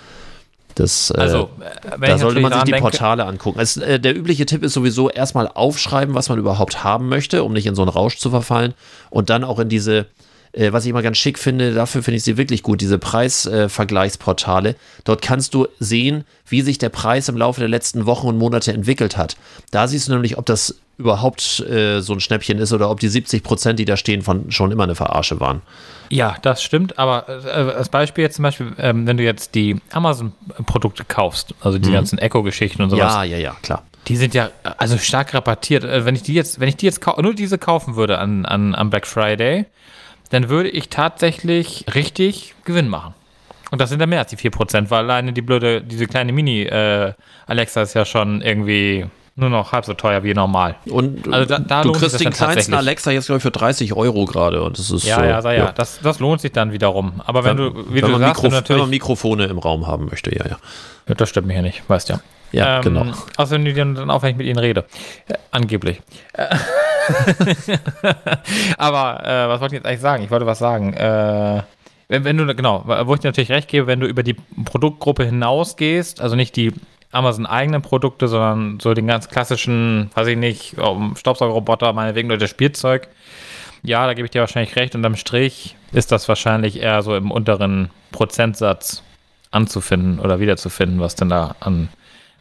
Das, äh, Also, äh, da sollte man sich die denke- Portale angucken. Es, äh, der übliche Tipp ist sowieso erstmal aufschreiben, was man überhaupt haben möchte, um nicht in so einen Rausch zu verfallen. Und dann auch in diese, äh, was ich immer ganz schick finde, dafür finde ich sie wirklich gut, diese Preisvergleichsportale. Dort kannst du sehen, wie sich der Preis im Laufe der letzten Wochen und Monate entwickelt hat. Da siehst du nämlich, ob das überhaupt äh, so ein Schnäppchen ist oder ob die 70 Prozent, die da stehen, von schon immer eine Verarsche waren. Ja, das stimmt, aber äh, als Beispiel jetzt zum Beispiel, ähm, wenn du jetzt die Amazon-Produkte kaufst, also die ganzen Echo-Geschichten und sowas, Ja, ja, ja, klar. die sind ja äh, also stark rabattiert. Äh, Wenn ich die jetzt, wenn ich die jetzt nur diese kaufen würde an, an, am Black Friday, dann würde ich tatsächlich richtig Gewinn machen. Und das sind ja mehr als die 4%, weil alleine die blöde, diese kleine Mini-Alexa ist ja schon irgendwie nur noch halb so teuer wie normal. Und Also da- da du lohnt sich kriegst den dann kleinsten. Alexa jetzt, glaube ich, für 30 Euro gerade. Und das ist Ja, so, ja, ja, ja. Das, das lohnt sich dann wiederum. Aber wenn du, wie wenn, du sagst, wenn Mikro, du wenn natürlich man Mikrofone im Raum haben möchte, ja, ja. Ja, das stimmt mich ja nicht, weißt ja. Ja, ähm, genau. Außerdem dann dann auch, wenn ich mit ihnen rede. Äh, angeblich. Äh, Aber äh, was wollte ich jetzt eigentlich sagen? Ich wollte was sagen. Äh, wenn, wenn du, genau, wo ich dir natürlich recht gebe, wenn du über die Produktgruppe hinausgehst, also nicht die Amazon eigenen Produkte, sondern so den ganz klassischen, weiß ich nicht, um Staubsaugerroboter, meinetwegen oder das Spielzeug. Ja, da gebe ich dir wahrscheinlich recht. Unterm Strich ist das wahrscheinlich eher so im unteren Prozentsatz anzufinden oder wiederzufinden, was denn da an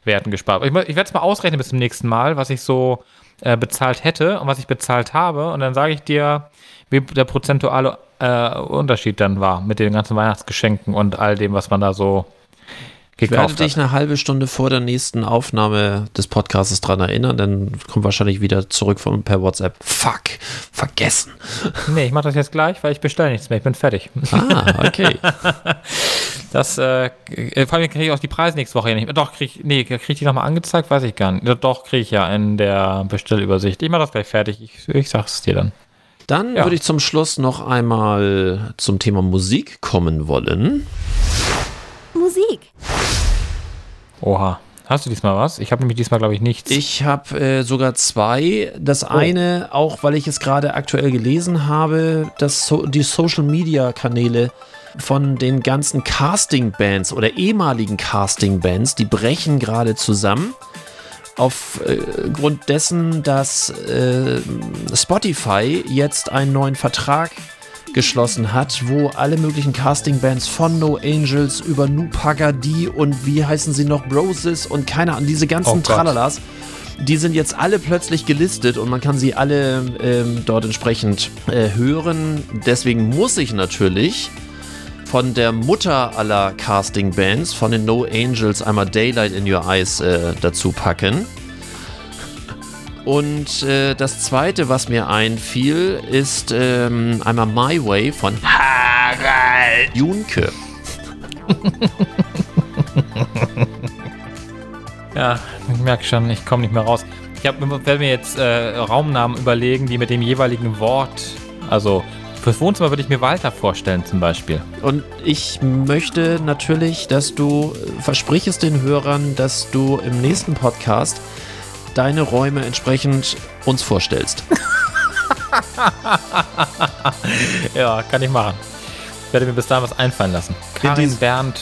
Werten gespart wird. Ich, ich werde es mal ausrechnen bis zum nächsten Mal, was ich so äh, bezahlt hätte und was ich bezahlt habe. Und dann sage ich dir, wie der prozentuale äh, Unterschied dann war mit den ganzen Weihnachtsgeschenken und all dem, was man da so ich werde gekauft dich eine halbe Stunde vor der nächsten Aufnahme des Podcasts dran erinnern, dann kommt wahrscheinlich wieder zurück von per WhatsApp. Fuck, vergessen. Nee, ich mache das jetzt gleich, weil ich bestelle nichts mehr. Ich bin fertig. Ah, okay. Das, äh, äh, vor allem kriege ich auch die Preise nächste Woche ja nicht mehr. Doch, krieg, nee, kriege ich die nochmal angezeigt? Weiß ich gar nicht. Doch, kriege ich ja in der Bestellübersicht. Ich mache das gleich fertig. Ich, ich sag's dir dann. Dann Ja. würde ich zum Schluss noch einmal zum Thema Musik kommen wollen. Musik. Oha. Hast du diesmal was? Ich habe nämlich diesmal, glaube ich, nichts. Ich habe äh, sogar zwei. Das eine, auch weil ich es gerade aktuell gelesen habe, dass so, die Social-Media-Kanäle von den ganzen Casting-Bands oder ehemaligen Casting-Bands, die brechen gerade zusammen. Aufgrund dessen, dass äh, Spotify jetzt einen neuen Vertrag geschlossen hat, wo alle möglichen Casting-Bands von No Angels über Nupagadi und wie heißen sie noch, Broses und keine Ahnung, diese ganzen Oh. Tralalas, die sind jetzt alle plötzlich gelistet und man kann sie alle ähm, dort entsprechend äh, hören. Deswegen muss ich natürlich von der Mutter aller Casting-Bands, von den No Angels, einmal Daylight in Your Eyes äh, dazu packen. Und äh, das zweite, was mir einfiel, ist ähm, einmal My Way von Harald. Junke. Ja, ich merke schon, ich komme nicht mehr raus. Ich werde mir jetzt äh, Raumnamen überlegen, die mit dem jeweiligen Wort, also fürs Wohnzimmer würde ich mir Walter vorstellen zum Beispiel. Und ich möchte natürlich, dass du äh, versprichst den Hörern, dass du im nächsten Podcast deine Räume entsprechend uns vorstellst. Ja, kann ich machen. Ich werde mir bis dahin was einfallen lassen. Karin Bernd.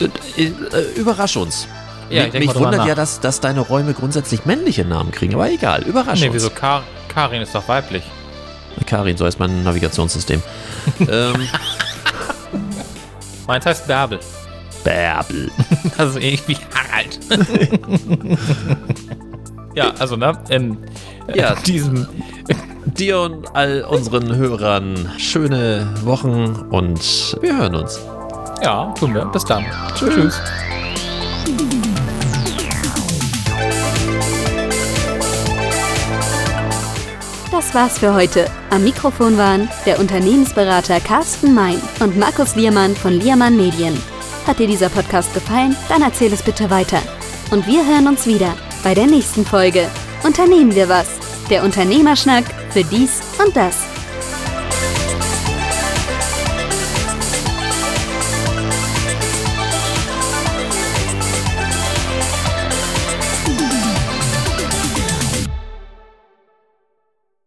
Äh, äh, überrasch uns. Ja, mich mich wundert ja, dass, dass deine Räume grundsätzlich männliche Namen kriegen, aber egal, überrasch Nee, uns. wieso? Kar Karin ist doch weiblich. Karin, so heißt mein Navigationssystem. ähm, Meins heißt Bärbel. Bärbel. Das ist irgendwie Harald. Ja, also, ne? In Ja. ja. diesem. Dir und all unseren Hörern schöne Wochen und wir hören uns. Ja, tun wir. Bis dann. Tschüss. Das war's für heute. Am Mikrofon waren der Unternehmensberater Carsten Mein und Markus Liermann von Liermann Medien. Hat dir dieser Podcast gefallen? Dann erzähl es bitte weiter. Und wir hören uns wieder bei der nächsten Folge. Unternehmen wir was? Der Unternehmerschnack für dies und das.